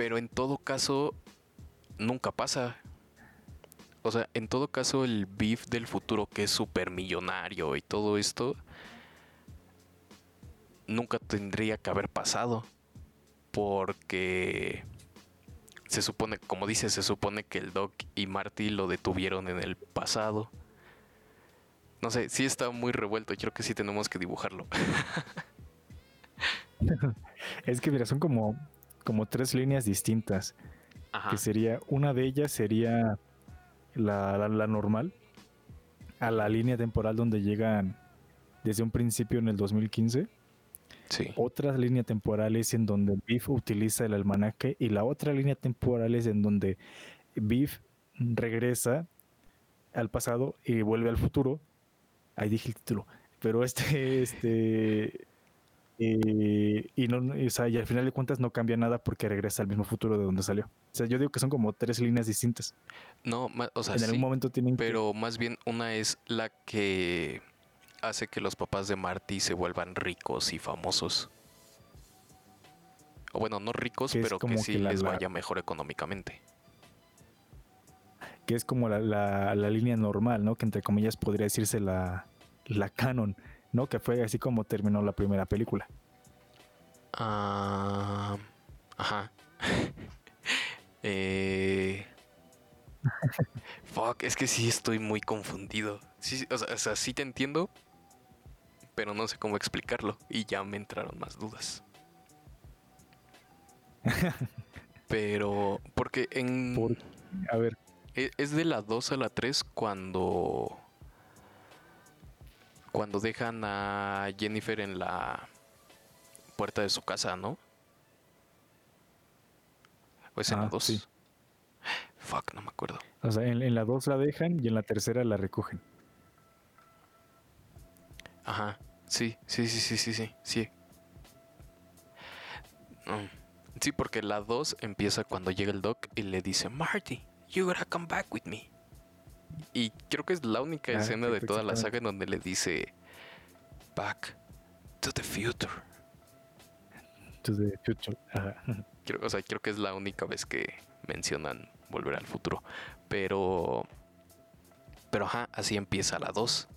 pero en todo caso, nunca pasa. O sea, en todo caso, el beef del futuro, que es súper millonario y todo esto, nunca tendría que haber pasado. Porque se supone, como dice, se supone que el Doc y Marty lo detuvieron en el pasado. No sé, sí está muy revuelto. Creo que sí tenemos que dibujarlo. [laughs] es que mira, son como, como tres líneas distintas. Que sería, una de ellas sería la, normal, a la línea temporal donde llegan desde un principio en el 2015. Sí. Otra línea temporal es en donde Biff utiliza el almanaque y la otra línea temporal es en donde Biff regresa al pasado y vuelve al futuro. Ahí dije el título. Pero este, este, eh, y, no, o sea, y al final de cuentas no cambia nada porque regresa al mismo futuro de donde salió. O sea, yo digo que son como tres líneas distintas. No, o sea, en algún momento tienen Pero más bien una es la que hace que los papás de Marty se vuelvan ricos y famosos. O bueno, no ricos, pero que sí les vaya mejor económicamente. Que es como la, la, línea normal, ¿no? Que entre comillas podría decirse la, la canon ¿no? Que fue así como terminó la primera película. Ah, ajá. [laughs] eh... [laughs] Fuck, es que sí estoy muy confundido. Sí, o, sea, sí te entiendo, pero no sé cómo explicarlo y ya me entraron más dudas. [laughs] pero, porque en... a ver. E, es de la 2 a la 3 cuando cuando dejan a Jennifer en la puerta de su casa, ¿no? ¿O es en la 2? Ah, Fuck, no me acuerdo. O sea, en, la 2 la dejan y en la tercera la recogen. Ajá, sí, sí, sí, sí, sí, sí, sí. Mm. Sí, porque la 2 empieza cuando llega el Doc y le dice, Marty, you gotta come back with me. Y creo que es la única ah, escena de toda la saga en donde le dice Back to the future. To the future. Creo, o sea, creo que es la única vez que mencionan volver al futuro. Pero. Pero ajá, así empieza la 2.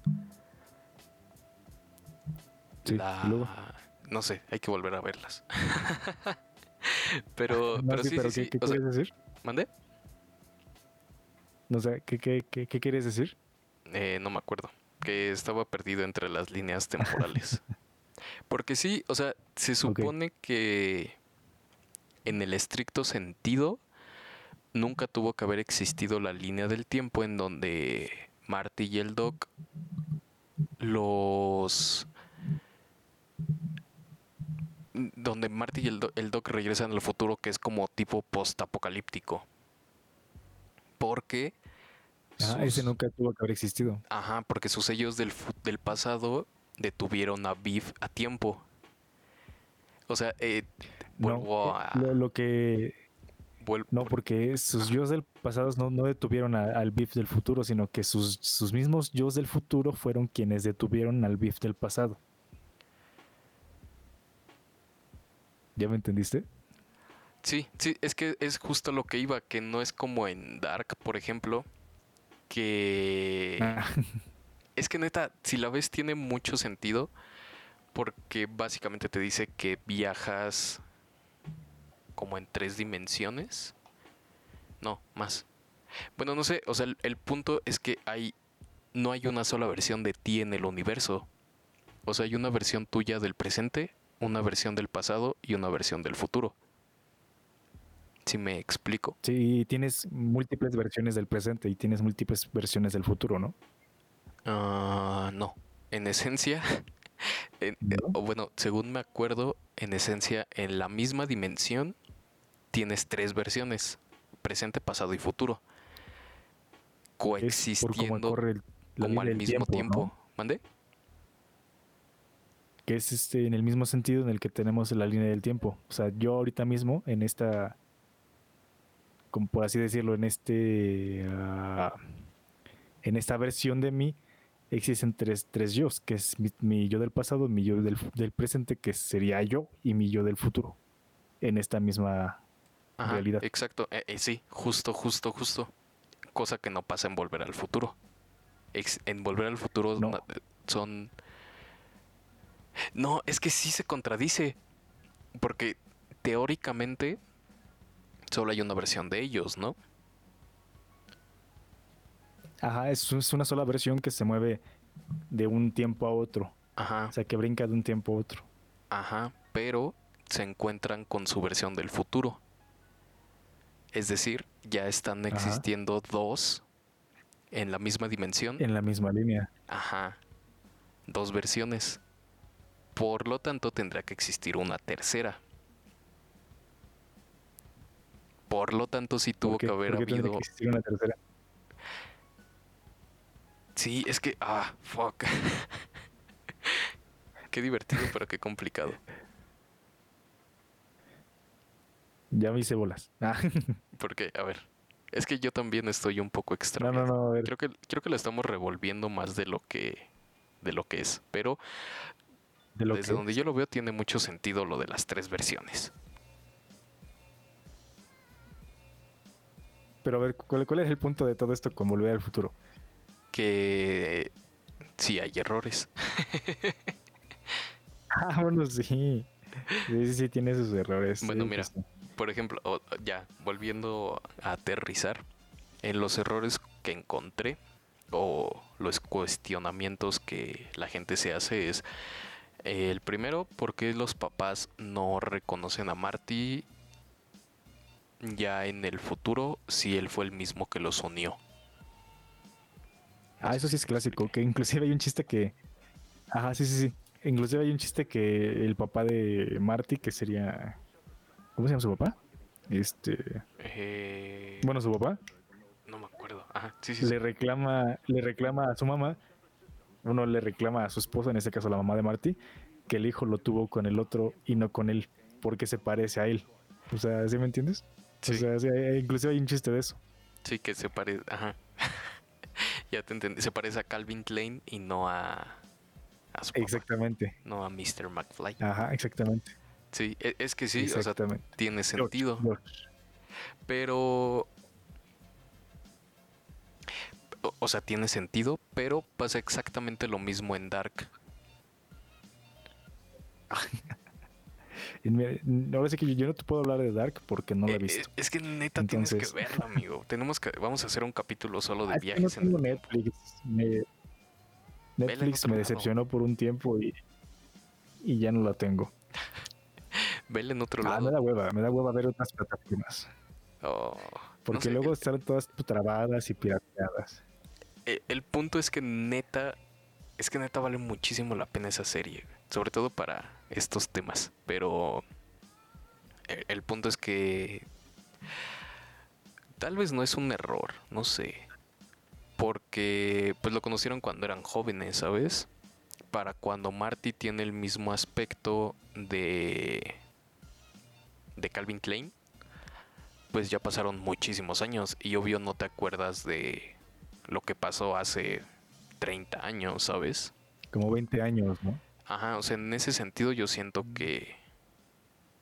No sé, hay que volver a verlas. [laughs] pero, pero sí, sí, ¿qué, quieres decir? ¿Mande? No sé, ¿qué, qué, qué, qué quieres decir? Eh, no me acuerdo. Que estaba perdido entre las líneas temporales. [laughs] Porque sí, o sea, se supone que en el estricto sentido nunca tuvo que haber existido la línea del tiempo en donde Marty y el Doc los donde Marty y el, el Doc regresan al futuro que es como tipo post-apocalíptico. Porque ese nunca tuvo que haber existido. Ajá, porque sus sellos del, del pasado detuvieron a Beef a tiempo. O sea, eh, vuelvo a... Lo, que No, porque sus yo del pasado no, no detuvieron al Biff del futuro, sino que sus, sus mismos yo del futuro fueron quienes detuvieron al Biff del pasado. ¿Ya me entendiste? Sí, sí, es que es justo lo que iba, que no es como en Dark, por ejemplo, que... Ah. [laughs] Es que neta, si la ves tiene mucho sentido, porque básicamente te dice que viajas como en tres dimensiones. No, más. Bueno, no sé, o sea, el, punto es que hay no hay una sola versión de ti en el universo. O sea, hay una versión tuya del presente, una versión del pasado y una versión del futuro. Si me explico. Sí, tienes múltiples versiones del presente y tienes múltiples versiones del futuro, ¿no? Ah, no. En esencia, [laughs] o bueno, según me acuerdo, en esencia, en la misma dimensión tienes tres versiones, presente, pasado y futuro, coexistiendo como al mismo tiempo. ¿Mande? Que es este en el mismo sentido en el que tenemos la línea del tiempo. O sea, yo ahorita mismo en esta, como por así decirlo, en este, ah, en esta versión de mí, existen tres, tres yo, que es mi, yo del pasado, mi yo del, del, presente, que sería yo, y mi yo del futuro, en esta misma realidad. Exacto, eh, eh, sí, justo, justo, justo. Cosa que no pasa en Volver al Futuro. en Volver al Futuro eh, son... No, es que sí se contradice. Porque teóricamente solo hay una versión de ellos, ¿no? Ajá, es, es una sola versión que se mueve de un tiempo a otro. Ajá. O sea, que brinca de un tiempo a otro. Ajá, pero se encuentran con su versión del futuro. Es decir, ya están existiendo dos en la misma dimensión. En la misma línea. Ajá. Dos versiones. Por lo tanto, tendrá que existir una tercera. Por lo tanto, sí tuvo que haber habido. Que existir una tercera? Sí, es que. Ah, fuck. [laughs] qué divertido, pero qué complicado. Ya me hice bolas. [laughs] Ah. Porque, a ver, es que yo también estoy un poco extraño. No, no, no, Creo que, creo que lo estamos revolviendo más de lo que, de lo que es. Pero desde donde yo lo veo tiene mucho sentido lo de las tres versiones. Pero a ver, ¿cuál, cuál es el punto de todo esto con volver al futuro? Que sí hay errores. [laughs] ah, bueno, sí. Sí, sí, tiene sus errores. Bueno, mira, pues por ejemplo, ya, volviendo a aterrizar, en los errores que encontré o los cuestionamientos que la gente se hace es eh, el primero, ¿por qué los papás no reconocen a Marty ya en el futuro si él fue el mismo que los unió? Ah, eso sí es clásico, que inclusive hay un chiste que... Ajá, sí, sí, sí. Inclusive hay un chiste que el papá de Marty, que sería ¿Cómo se llama su papá? Este. Eh, bueno, su papá. No me acuerdo. Ajá, sí, sí, le reclama, le reclama a su mamá. Uno le reclama a su esposa, en este caso la mamá de Marty, que el hijo lo tuvo con el otro y no con él, porque se parece a él. O sea, ¿sí me entiendes? Sí. O sea, sí, inclusive hay un chiste de eso. Sí, que se parece, ajá. [laughs] ya te entendí. Se parece a Calvin Klein y no a, a su papá, Exactamente. No a Mr. McFly. Ajá, exactamente. Sí, e, es que sí, o sea, tiene sentido. Pero. O sea, tiene sentido, pero pasa exactamente lo mismo en Dark. [laughs] Ahora sí que yo no te puedo hablar de Dark porque no lo he eh, visto. Es que neta tienes que verlo, [laughs] amigo. Tenemos que, vamos a hacer un capítulo solo de ah, viajes. no Netflix. Netflix me decepcionó por un tiempo y, y ya no la tengo. [laughs] Vele en otro ah, lado. Me da hueva, me da hueva ver otras plataformas. Oh, Porque luego están todas trabadas y pirateadas. Eh, el, punto es que neta, es que neta vale muchísimo la pena esa serie, sobre todo para estos temas. Pero el, punto es que tal vez no es un error, no sé. Porque pues lo conocieron cuando eran jóvenes, ¿sabes? Para cuando Marty tiene el mismo aspecto de de Calvin Klein, pues ya pasaron muchísimos años y obvio no te acuerdas de lo que pasó hace 30 años, ¿sabes? Como 20 años, ¿no? Ajá, o sea, en ese sentido yo siento que,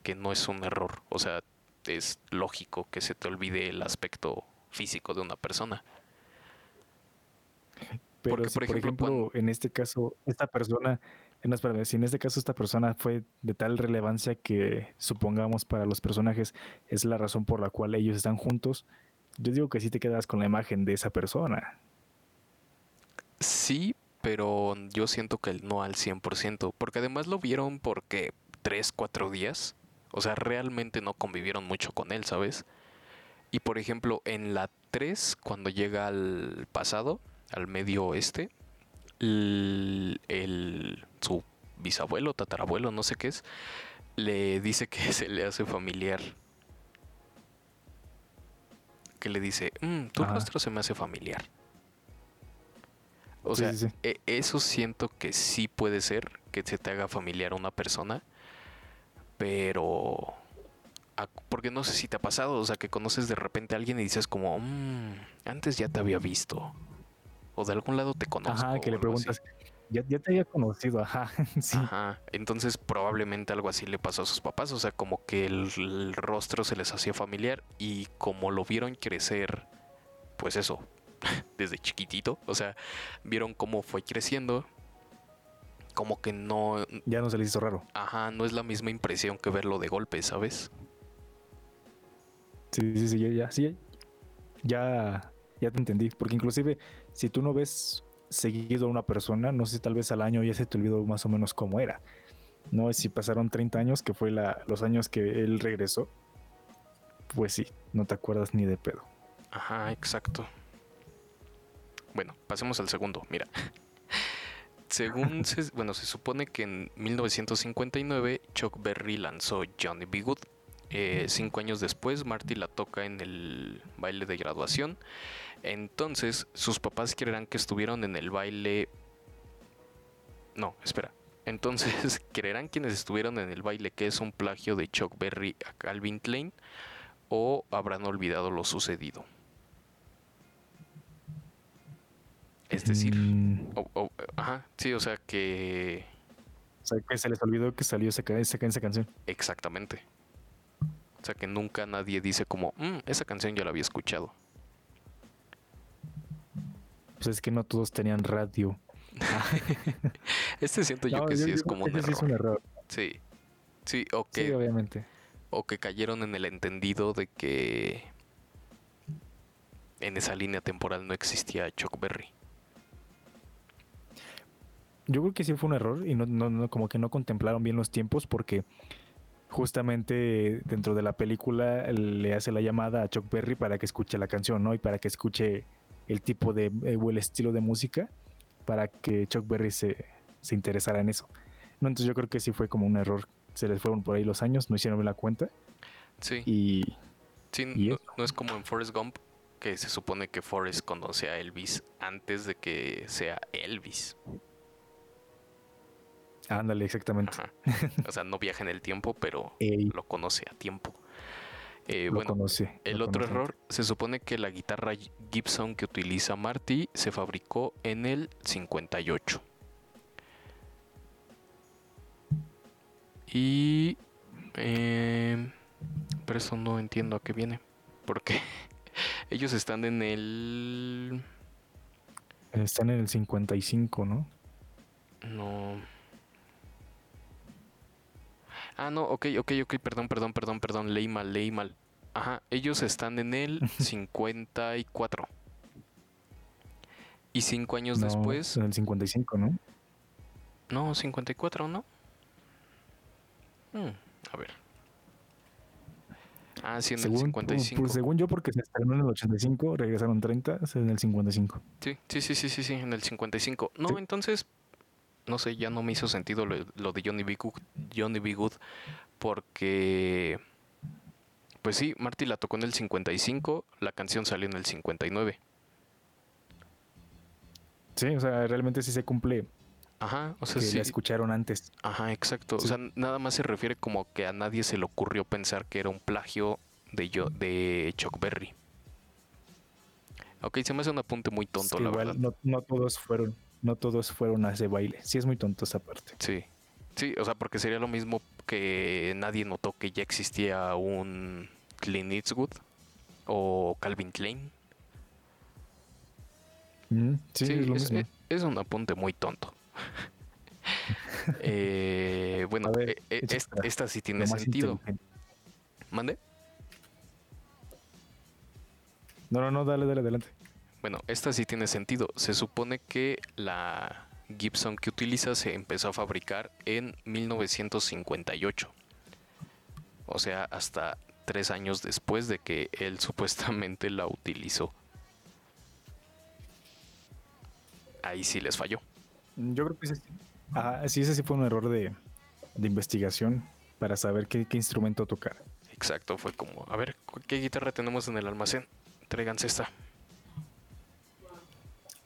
que no es un error. O sea, es lógico que se te olvide el aspecto físico de una persona. Pero Porque, si, por por ejemplo, ejemplo, en este caso, esta persona, eh, no, espérame, si en este caso esta persona fue de tal relevancia que supongamos para los personajes es la razón por la cual ellos están juntos, yo digo que sí te quedas con la imagen de esa persona. Sí, pero yo siento que no al 100%, porque además lo vieron porque 3, 4 días, o sea, realmente no convivieron mucho con él, ¿sabes? Y por ejemplo, en la 3, cuando llega al pasado, al medio oeste, el, el- su bisabuelo, tatarabuelo, no sé qué es, le dice que [laughs] se le hace familiar. Que le dice, "Mm, tu rostro se me hace familiar. O Sí, sea, sí, sí. e- eso siento que sí puede ser que se te haga familiar a una persona, pero porque no sé si te ha pasado, o sea, que conoces de repente a alguien y dices como, "Mm, antes ya te había visto, o de algún lado te conozco. Ajá, que le algo así". preguntas, ya, ya te había conocido, ajá, [laughs] sí. Ajá, entonces probablemente algo así le pasó a sus papás, o sea, como que el, el rostro se les hacía familiar y como lo vieron crecer, pues eso, [laughs] desde chiquitito, o sea, vieron cómo fue creciendo, como que no, Ya no se les hizo raro. ajá, no es la misma impresión que verlo de golpe, ¿sabes? Sí, sí, sí, ya, ya, sí, ya, ya te entendí. Porque inclusive, si tú no ves seguido a una persona, no sé, tal vez al año ya se te olvidó más o menos cómo era. No, si pasaron 30 años, que fue la, los años que él regresó, pues sí, no te acuerdas ni de pedo. Ajá, exacto. Bueno, pasemos al segundo, mira. [laughs] Según se, bueno, se supone que en 1959 Chuck Berry lanzó Johnny B. Good. Eh, cinco años después, Marty la toca en el baile de graduación. Entonces, sus papás creerán que estuvieron en el baile. No, espera. Entonces, [laughs] creerán quienes estuvieron en el baile que es un plagio de Chuck Berry a Calvin Klein o habrán olvidado lo sucedido. Es decir, Mm, ajá, sí, o sea que o sea, que se les olvidó que salió esa, esa, esa canción. exactamente. O sea que nunca nadie dice como, "Mm, esa canción ya la había escuchado. Pues es que no todos tenían radio. [laughs] Este siento yo No, que sí es como un ese sí error. es un error. Sí. Sí, o Sí, obviamente. o que cayeron en el entendido de que en esa línea temporal no existía Chuck Berry. Yo creo que sí fue un error y no, no, no- como que no contemplaron bien los tiempos porque justamente dentro de la película le hace la llamada a Chuck Berry para que escuche la canción, ¿no? Y para que escuche el tipo de eh, o el estilo de música para que Chuck Berry se, se interesara en eso. No, entonces yo creo que sí fue como un error. Se les fueron por ahí los años, no hicieron bien la cuenta Sí, y sí ¿y no, eso? no es como en Forrest Gump, que se supone que Forrest conoce a Elvis antes de que sea Elvis. Ándale, exactamente. Ajá. O sea, no viaja en el tiempo, pero Ey, lo conoce a tiempo. Eh, lo bueno, conoce. el lo otro conoce. error, se supone que la guitarra Gibson que utiliza Marty se fabricó en el 58. Y... eh, pero eso no entiendo a qué viene. Porque [laughs] ellos están en el... Están en el 55, ¿no? No. Ah, no, ok, ok, ok, perdón, perdón, perdón, perdón, leí mal, leí mal. Ajá, ellos están en el [laughs] 54. Y cinco años No, después. En el 55, ¿no? No, 54, ¿no? Mm, a ver. Ah, sí, en el Según, 55. pues, según yo, porque se estrenó en el 85, regresaron 30, es en el 55. Sí, sí, sí, sí, sí, sí, en el 55. No, Sí. entonces, no sé, ya no me hizo sentido lo, lo de Johnny B. Good, Johnny B. Good, porque, pues sí, Marty la tocó en el 55, la canción salió en el 59. Sí, o sea, realmente sí se cumple Ajá, o sea, que sí, la escucharon antes. ajá, exacto. Sí. O sea, nada más se refiere como que a nadie se le ocurrió pensar que era un plagio de, yo, de Chuck Berry. Ok, se me hace un apunte muy tonto, la verdad. No, no, todos fueron, no todos fueron a ese baile. Sí, es muy tonto esa parte. Sí. Sí, o sea, porque sería lo mismo que nadie notó que ya existía un Clint Eastwood o Calvin Klein. Mm, sí, es, es, un apunte muy tonto. [laughs] eh, bueno, eh, eh, esta, sí tiene sentido. ¿Mande? No, no, no, dale, dale, adelante. Bueno, esta sí tiene sentido. Se supone que la Gibson que utiliza se empezó a fabricar en 1958. O sea, hasta tres años después de que él [laughs] supuestamente la utilizó. Ahí sí les falló. Yo creo que sí. Ah, sí, ese sí fue un error de, investigación para saber qué, instrumento tocar. Exacto, fue como, a ver, ¿qué guitarra tenemos en el almacén? Tráiganse esta.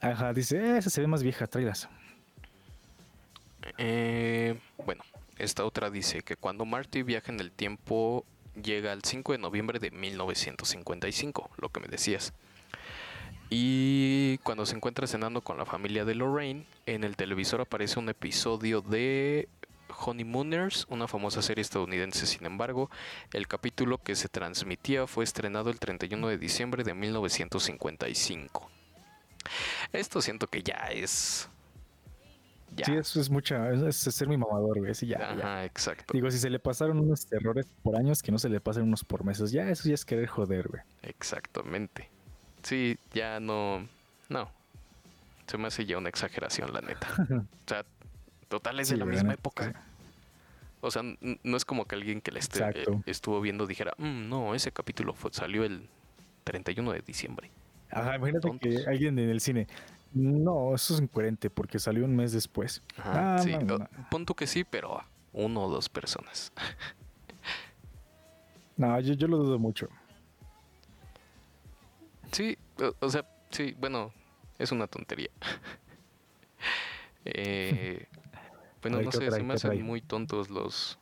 Ajá, dice, esa se ve más vieja, tráilas. Eh, bueno, esta otra dice que cuando Marty viaja en el tiempo llega el 5 de noviembre de 1955, lo que me decías. Y cuando se encuentra cenando con la familia de Lorraine, en el televisor aparece un episodio de Honeymooners, una famosa serie estadounidense. Sin embargo, el capítulo que se transmitía fue estrenado el 31 de diciembre de 1955. Esto siento que ya es Sí, eso es mucha, es, ser mi mamador, güey. ya, Ajá, exacto. Digo, si se le pasaron unos errores por años, que no se le pasen unos por meses. Ya, eso ya es querer joder, güey. Exactamente. Sí, ya no. No. Se me hace ya una exageración, la neta. [laughs] o sea, total es de la misma época. O sea, no es como que alguien que le esté, eh, estuvo viendo dijera, mm, no, ese capítulo salió el 31 de diciembre. Ajá, imagínate que alguien en el cine, no, eso es incoherente porque salió un mes después. ah, sí. Punto que sí, pero uno o dos personas. [laughs] no, yo, lo dudo mucho. Sí, o, sea, sí, bueno, es una tontería. [laughs] eh, [laughs] bueno, no sé, se me hacen muy tontos los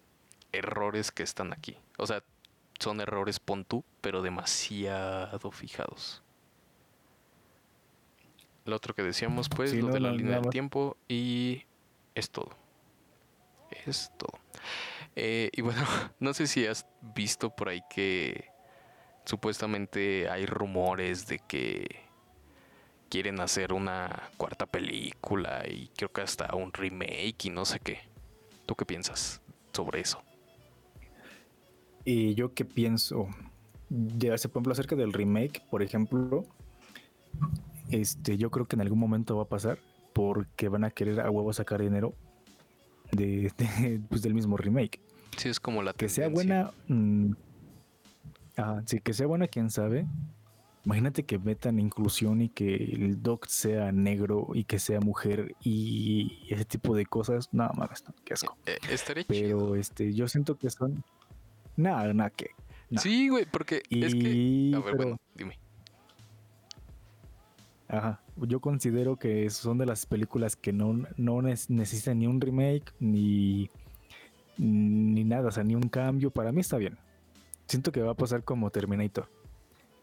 errores que están aquí. O sea, son errores pontú, pero demasiado fijados. Lo otro que decíamos, pues, lo de la línea del tiempo y es todo. Es todo. Eh, y bueno, [laughs] no sé si has visto por ahí que supuestamente hay rumores de que quieren hacer una cuarta película y creo que hasta un remake y no sé qué. ¿Tú qué piensas sobre eso? Y yo qué pienso, ya por ejemplo, acerca del remake, por ejemplo, este, yo creo que en algún momento va a pasar porque van a querer a huevo sacar dinero de, [laughs] pues, del mismo remake. Sí, es como la Que sea buena. Mm, sí, que sea buena, quién sabe. Imagínate que metan inclusión y que el doc sea negro y que sea mujer y ese tipo de cosas. Nada más, qué asco. Eh, estaría Pero este, yo siento que son. Nada, nada que. Sí, güey, porque es que. A ver, bueno, dime. Ajá. Yo considero que son de las películas que no, no necesitan ni un remake ni, ni nada, o sea, ni un cambio. Para mí está bien. Siento que va a pasar como Terminator,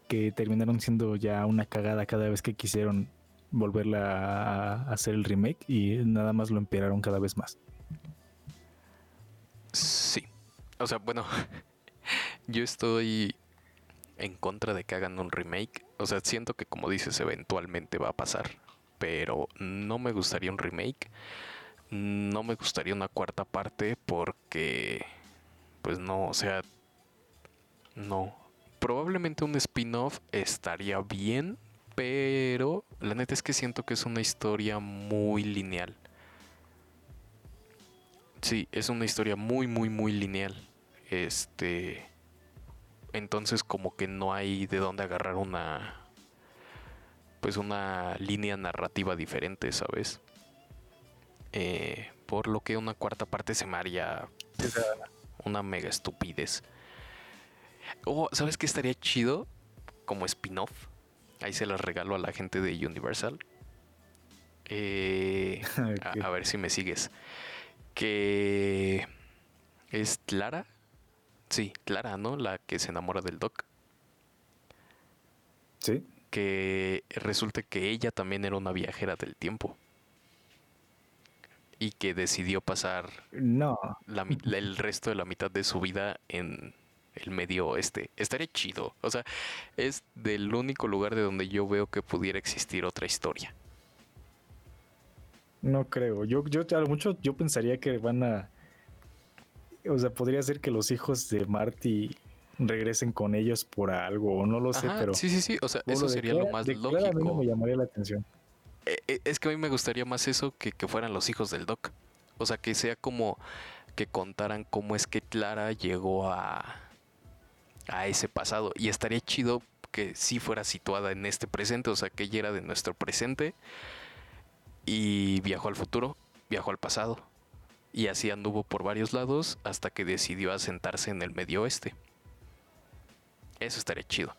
que terminaron siendo ya una cagada cada vez que quisieron volverla a hacer el remake y nada más lo empeoraron cada vez más. Sí. O sea, bueno, [laughs] yo estoy en contra de que hagan un remake. O sea, siento que como dices, eventualmente va a pasar. Pero no me gustaría un remake. No me gustaría una cuarta parte porque... Pues no, o sea... No. Probablemente un spin-off estaría bien. Pero la neta es que siento que es una historia muy lineal. Sí, es una historia muy, muy, muy lineal. Este entonces como que no hay de dónde agarrar una pues una línea narrativa diferente, ¿sabes? Eh, por lo que una cuarta parte se me haría una mega estupidez. Oh, ¿sabes qué estaría chido? Como spin-off. Ahí se las regalo a la gente de Universal. Eh, [laughs] a, a, ver si me sigues. Que es Clara Sí, Clara, ¿no? La que se enamora del Doc. Sí. Que resulta que ella también era una viajera del tiempo. Y que decidió pasar No. la el resto de la mitad de su vida en el medio oeste. Estaría chido. O sea, es del único lugar de donde yo veo que pudiera existir otra historia. No creo. Yo, yo a lo mucho yo pensaría que van a. O sea, podría ser que los hijos de Marty regresen con ellos por algo, o no lo sé, Ajá, pero. sí, sí, sí. O sea, eso sería lo más a mí lógico. me llamaría la atención. Eh, eh, Es que a mí me gustaría más eso que que fueran los hijos del Doc. O sea, que sea como que contaran cómo es que Clara llegó a, a ese pasado. Y estaría chido que sí fuera situada en este presente, o sea, que ella era de nuestro presente y viajó al futuro, viajó al pasado. Y así anduvo por varios lados hasta que decidió asentarse en el medio oeste. Eso estaría chido.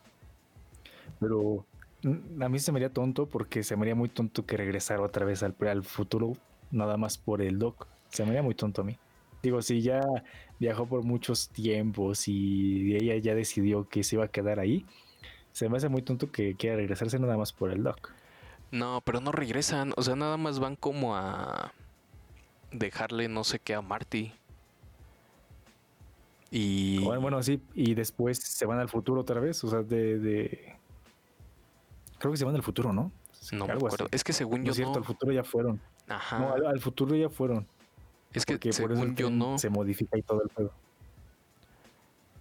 Pero mm, a mí se me haría tonto porque se me haría muy tonto que regresara otra vez al, al futuro, nada más por el doc. Se me haría muy tonto a mí. Digo, si ya viajó por muchos tiempos y ella ya decidió que se iba a quedar ahí, se me hace muy tonto que quiera regresarse nada más por el doc. No, pero no regresan. O sea, nada más van como a dejarle no sé qué a Marty. Y Bueno, bueno, sí, y después se van al futuro otra vez, o sea, de... de- Creo que se van al futuro, ¿no? no me acuerdo. así. Es que según No yo es cierto, no. al futuro ya fueron. Ajá. No, al, al futuro ya fueron. es que Porque por eso según yo no. se modifica y todo el juego.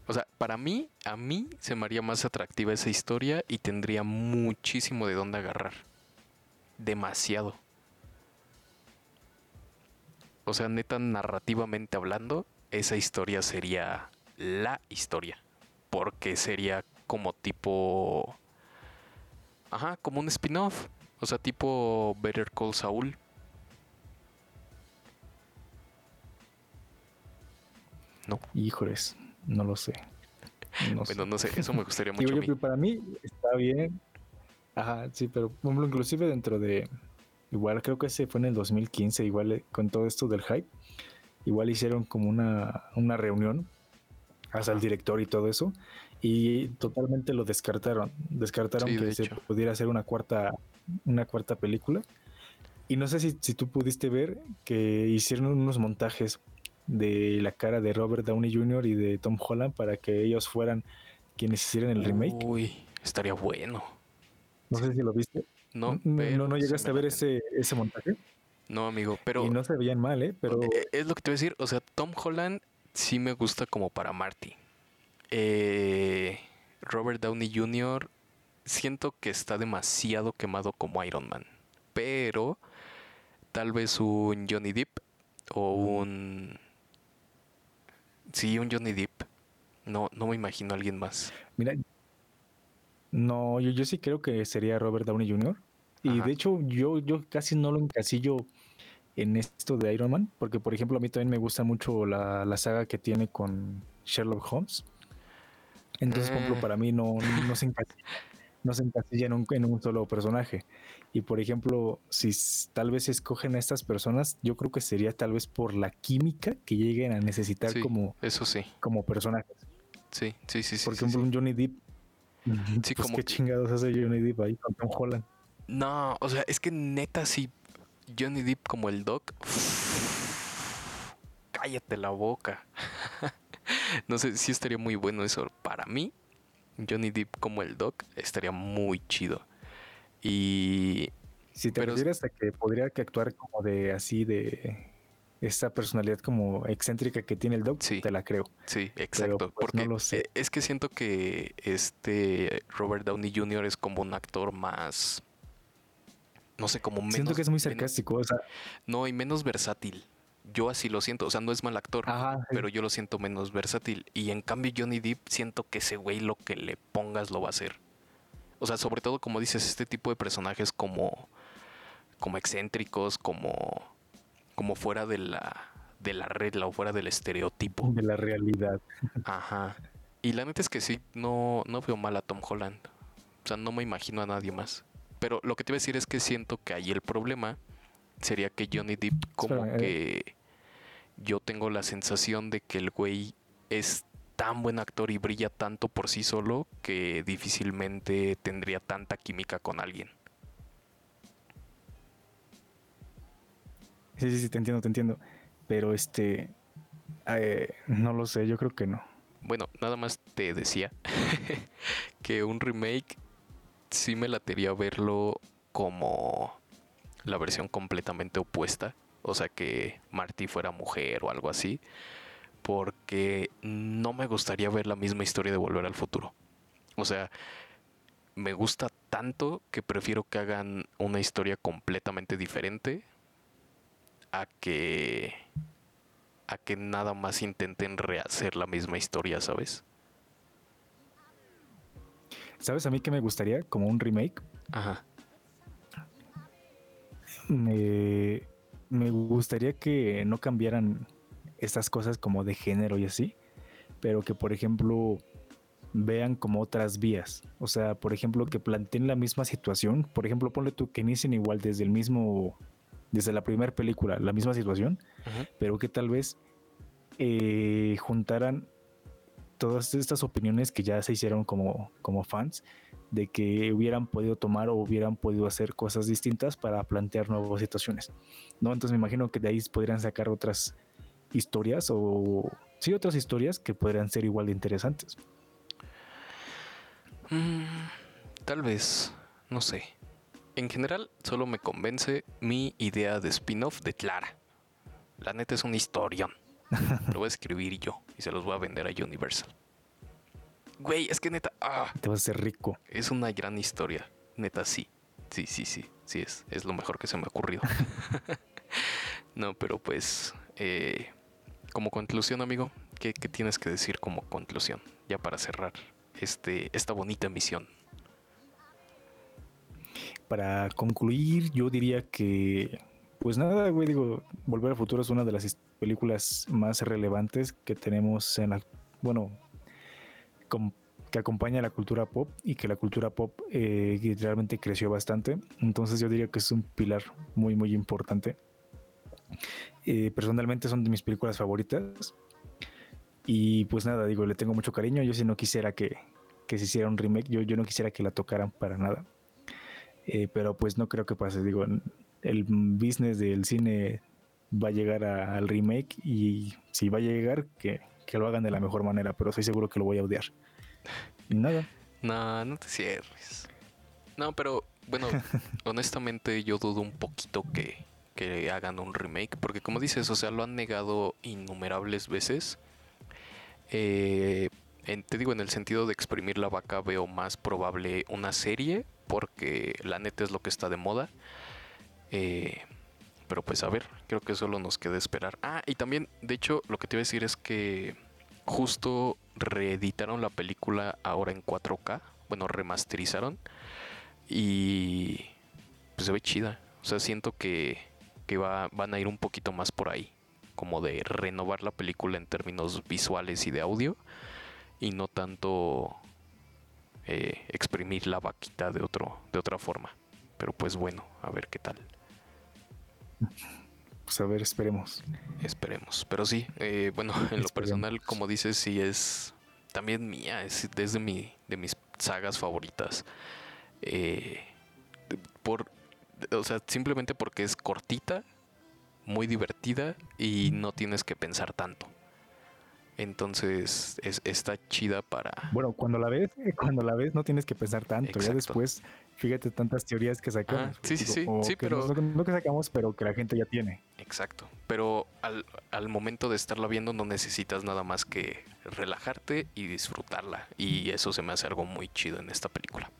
O sea, para mí, a mí se me haría más atractiva esa historia y tendría muchísimo de dónde agarrar. Demasiado. O sea, neta, narrativamente hablando, esa historia sería la historia. Porque sería como tipo... Ajá, como un spin-off. O sea, tipo Better Call Saul. Híjoles, no lo sé. No Bueno, sé. no sé, eso me gustaría [laughs] mucho a yo mí. creo que para mí está bien. Ajá, sí, pero inclusive dentro de... Igual creo que ese fue en el 2015, igual eh, con todo esto del hype, igual hicieron como una, una reunión, hasta el director y todo eso, y totalmente lo descartaron. Descartaron Sí, de que se hecho. pudiera hacer una cuarta, una cuarta película. Y no sé si, si tú pudiste ver que hicieron unos montajes de la cara de Robert Downey Jr. y de Tom Holland para que ellos fueran quienes hicieran el remake. Uy, estaría bueno. No sé si lo viste. No, pero no, no llegaste a ver ese, ese montaje. No, amigo, pero y no se veían mal, ¿eh? Pero es lo que te voy a decir. O sea, Tom Holland sí me gusta como para Marty. Eh, Robert Downey Jr. siento que está demasiado quemado como Iron Man. Pero tal vez un Johnny Depp o un... Sí, un Johnny Depp. No, no me imagino a alguien más. mira, no, yo, yo sí creo que sería Robert Downey Jr. Y Ajá. de hecho, yo, yo casi no lo encasillo en esto de Iron Man, porque por ejemplo, a mí también me gusta mucho la, la saga que tiene con Sherlock Holmes. Entonces, por ejemplo, Mm. para mí no, no se encasilla, no se encasilla en un, en un solo personaje. Y por ejemplo, si tal vez escogen a estas personas, yo creo que sería tal vez por la química que lleguen a necesitar Sí, como, Eso sí. como personajes. Sí, sí, sí, sí. Por sí, ejemplo, sí. un Johnny Depp. Sí, pues como qué que- chingados hace Johnny Depp ahí con Tom Holland. No, o sea, es que neta, si Johnny Depp como el Doc. Cállate la boca. [laughs] no sé si estaría muy bueno eso. Para mí, Johnny Depp como el Doc estaría muy chido. Y Si te Pero- refieres a que podría que actuar como de así de esa personalidad como excéntrica que tiene el Doc, Sí. te la creo. sí, exacto. pues, no porque lo sé. es que siento que este Robert Downey Jr. es como un actor más. No sé, como menos. Siento que es muy menos- sarcástico, o sea, no, y menos versátil. Yo así lo siento. O sea, no es mal actor. ajá, sí. pero yo lo siento menos versátil. Y en cambio Johnny Depp siento que ese güey lo que le pongas lo va a hacer. O sea, sobre todo como dices, este tipo de personajes como, como excéntricos, como, como fuera de la, de la regla o fuera del estereotipo. de la realidad. Ajá. Y la neta es que sí, no, no veo mal a Tom Holland. O sea, no me imagino a nadie más. Pero lo que te iba a decir es que siento que ahí el problema sería que Johnny Depp como Espérame, eh. que yo tengo la sensación de que el güey es tan buen actor y brilla tanto por sí solo que difícilmente tendría tanta química con alguien. Sí, sí, sí, te entiendo, te entiendo. Pero este, eh, no lo sé, yo creo que no. Bueno, nada más te decía [laughs] que un remake sí me latería verlo como la versión completamente opuesta. O sea, que Marty fuera mujer o algo así. Porque no me gustaría ver la misma historia de Volver al Futuro. O sea, me gusta tanto que prefiero que hagan una historia completamente diferente a que a que nada más intenten rehacer la misma historia, ¿sabes? ¿Sabes a mí que me gustaría? Como un remake. Ajá. Me, me gustaría que no cambiaran estas cosas como de género y así, pero que por ejemplo vean como otras vías. O sea, por ejemplo, que planteen la misma situación. Por ejemplo, ponle tú que inicien igual desde el mismo desde la primera película la misma situación, pero que tal vez eh, juntaran todas estas opiniones que ya se hicieron como, como fans, de que hubieran podido tomar o hubieran podido hacer cosas distintas para plantear nuevas situaciones. ¿no? Entonces me imagino que de ahí podrían sacar otras historias o sí otras historias que podrían ser igual de interesantes. Mm, tal vez, no sé. En general, solo me convence mi idea de spin-off de Clara. La neta es una historión. Lo voy a escribir yo y se los voy a vender a Universal. Güey, es que neta. Ah, Te vas a hacer rico. Es una gran historia. Neta, sí. Sí, sí, sí. Sí, es, es lo mejor que se me ha ocurrido. [laughs] no, pero pues. Eh, como conclusión, amigo, ¿qué, ¿qué, tienes que decir como conclusión? Ya para cerrar este, esta bonita misión para concluir, yo diría que, pues nada, güey, digo, Volver al Futuro es una de las películas más relevantes que tenemos en la, bueno, que acompaña la cultura pop y que la cultura pop eh, realmente creció bastante. Entonces yo diría que es un pilar muy, muy importante. Eh, personalmente son de mis películas favoritas. Y pues nada, digo, le tengo mucho cariño. Yo si no quisiera que, que se hiciera un remake, yo, yo no quisiera que la tocaran para nada. Eh, pero pues no creo que pase. Digo, el business del cine va a llegar al remake y si va a llegar, que, que, lo hagan de la mejor manera, pero estoy seguro que lo voy a odiar. Y nada. No, no te cierres. No, pero bueno, [laughs] honestamente yo dudo un poquito que, que hagan un remake, porque como dices, o sea, lo han negado innumerables veces. Eh, en, te digo, en el sentido de exprimir la vaca, veo más probable una serie porque la neta es lo que está de moda. Eh, pero pues a ver, creo que solo nos queda esperar. Ah, y también, de hecho, lo que te iba a decir es que justo reeditaron la película ahora en 4K. Bueno, remasterizaron. Y pues se ve chida. O sea, siento que, que va, van a ir un poquito más por ahí. Como de renovar la película en términos visuales y de audio. Y no tanto eh, exprimir la vaquita de, otro, de otra forma. Pero pues bueno, a ver qué tal. Pues a ver, esperemos. Esperemos. Pero sí, eh, bueno, en lo personal, como dices, sí es también mía, es desde mi, de mis sagas favoritas. Eh, por, o sea, simplemente porque es cortita, muy divertida y no tienes que pensar tanto. Entonces es, está chida para. Bueno, cuando la ves, [laughs] cuando la ves no tienes que pensar tanto. Ya después, fíjate tantas teorías que sacamos. sí, sí, sí, sí, pero. No, que sacamos, pero que la gente ya tiene. Exacto. Pero al, al momento de estarla viendo, no necesitas nada más que relajarte y disfrutarla. Y eso se me hace algo muy chido en esta película.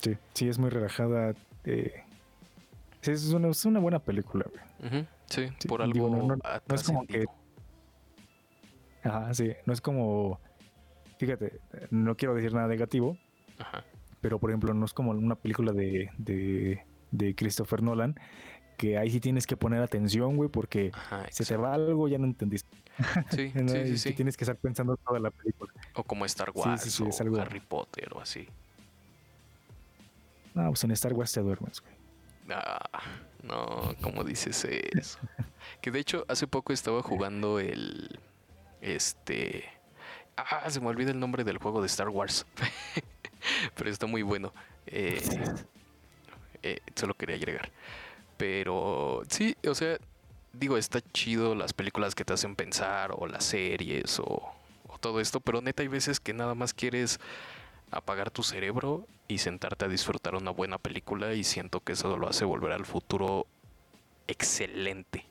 Sí, sí, es muy relajada. Eh, es, una, es una buena película, sí, por algo. no, es como que Ajá, sí. No es como. Fíjate, no quiero decir nada negativo. Ajá. Pero por ejemplo, no es como una película de, de, de Christopher Nolan. Que ahí sí tienes que poner atención, güey, porque si se va algo ya no entendiste. Sí, [laughs] sí, sí, Tienes que estar pensando toda la película. O como Star Wars o Harry Potter o así. No, pues en Star Wars te duermes, güey. Ah, no, como dices eso. que de hecho, hace poco estaba jugando el Este. Ah, se me olvida el nombre del juego de Star Wars. [laughs] Pero está muy bueno. Eh, eh, solo quería agregar. Pero sí, o sea, digo, está chido las películas que te hacen pensar o las series o, todo esto, pero neta hay veces que nada más quieres apagar tu cerebro y sentarte a disfrutar una buena película y siento que eso lo hace volver al futuro excelente.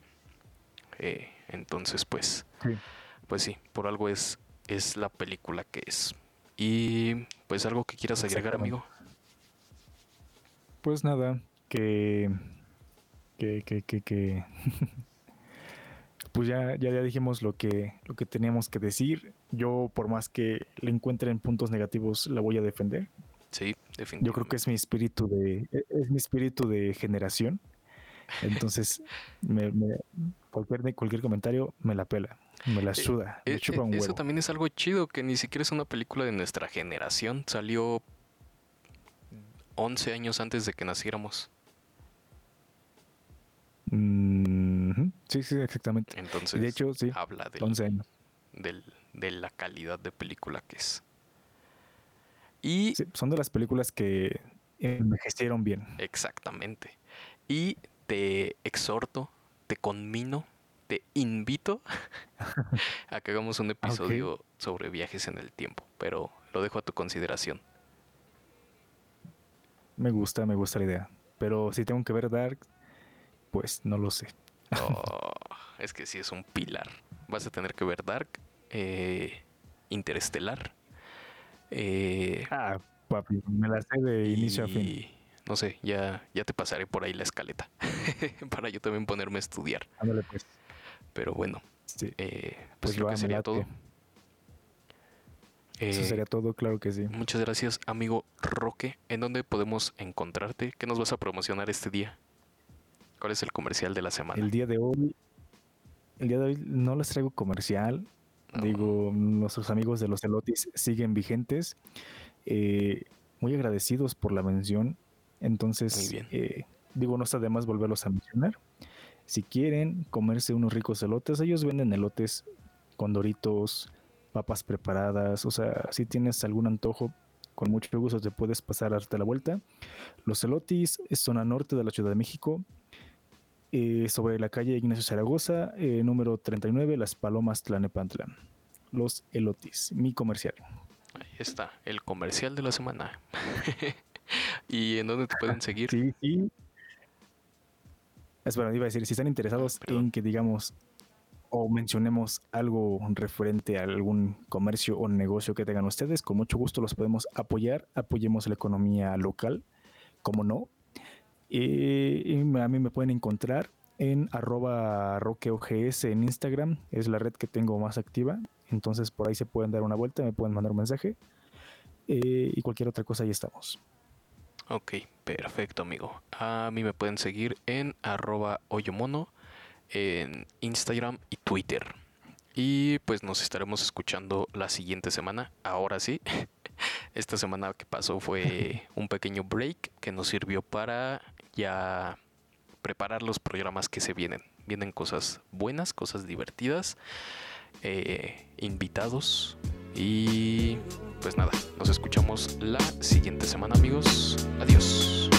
Eh, entonces, pues, pues sí, por algo es, es la película que es. Y pues algo que quieras agregar, amigo. Pues nada, que que, que, que, que [laughs] pues ya, ya, ya dijimos lo que, lo que teníamos que decir. Yo, por más que le encuentren puntos negativos, la voy a defender. Sí, definitivamente. Yo creo que es mi espíritu de, e, es mi espíritu de generación. Entonces, [laughs] me, cualquier, cualquier comentario me la pela, me la eh, suda. Eh, eso también es algo chido, que ni siquiera es una película de nuestra generación. Salió 11 años antes de que naciéramos. Sí, sí, exactamente. Entonces, de hecho, sí, habla de la calidad de película que es. Y son de las películas que envejecieron bien. Exactamente. Y te exhorto, te conmino, te invito [laughs] a que hagamos un episodio sobre viajes en el tiempo, pero lo dejo a tu consideración. Me gusta, me gusta la idea. Pero si tengo que ver Dark, pues no lo sé. Oh, es que sí es un pilar. Vas a tener que ver Dark, eh, Interestelar. Eh, ah, papi, me la sé de inicio a fin. No sé, ya, ya te pasaré por ahí la escaleta. [laughs] para yo también ponerme a estudiar. pues. Pero bueno, eh, pues, pues que sería todo. Eso sería todo, claro que sí. Muchas gracias, amigo Roque. ¿En dónde podemos encontrarte? ¿Qué nos vas a promocionar este día? ¿Cuál es el comercial de la semana? El día de hoy, el día de hoy no les traigo comercial. Digo, nuestros amigos de los Elotis siguen vigentes. Eh, muy agradecidos por la mención. Entonces, eh, digo, no está de más volverlos a mencionar. Si quieren comerse unos ricos elotes, ellos venden elotes con doritos, papas preparadas. O sea, si tienes algún antojo, con mucho gusto te puedes pasar hasta la vuelta. Los elotis es zona norte de la Ciudad de México. Eh, sobre la calle Ignacio Zaragoza, eh, número 39, Las Palomas Tlanepantla. Los Elotis, mi comercial. Ahí está, el comercial de la semana. [laughs] ¿Y en dónde te pueden seguir? Sí, sí. Es bueno, iba a decir, si están interesados en que digamos o mencionemos algo referente a algún comercio o negocio que tengan ustedes, con mucho gusto los podemos apoyar. Apoyemos la economía local, como no, y a mí me pueden encontrar en arroba roqueogs en Instagram, es la red que tengo más activa, entonces por ahí se pueden dar una vuelta, me pueden mandar un mensaje eh, y cualquier otra cosa ahí estamos. Ok, perfecto amigo. A mí me pueden seguir en arroba hoyomono en Instagram y Twitter. Y pues nos estaremos escuchando la siguiente semana. Ahora sí, [laughs] esta semana que pasó fue [laughs] un pequeño break que nos sirvió para ya preparar los programas que se vienen. Vienen cosas buenas, cosas divertidas, eh, invitados y pues nada, nos escuchamos la siguiente semana amigos. Adiós.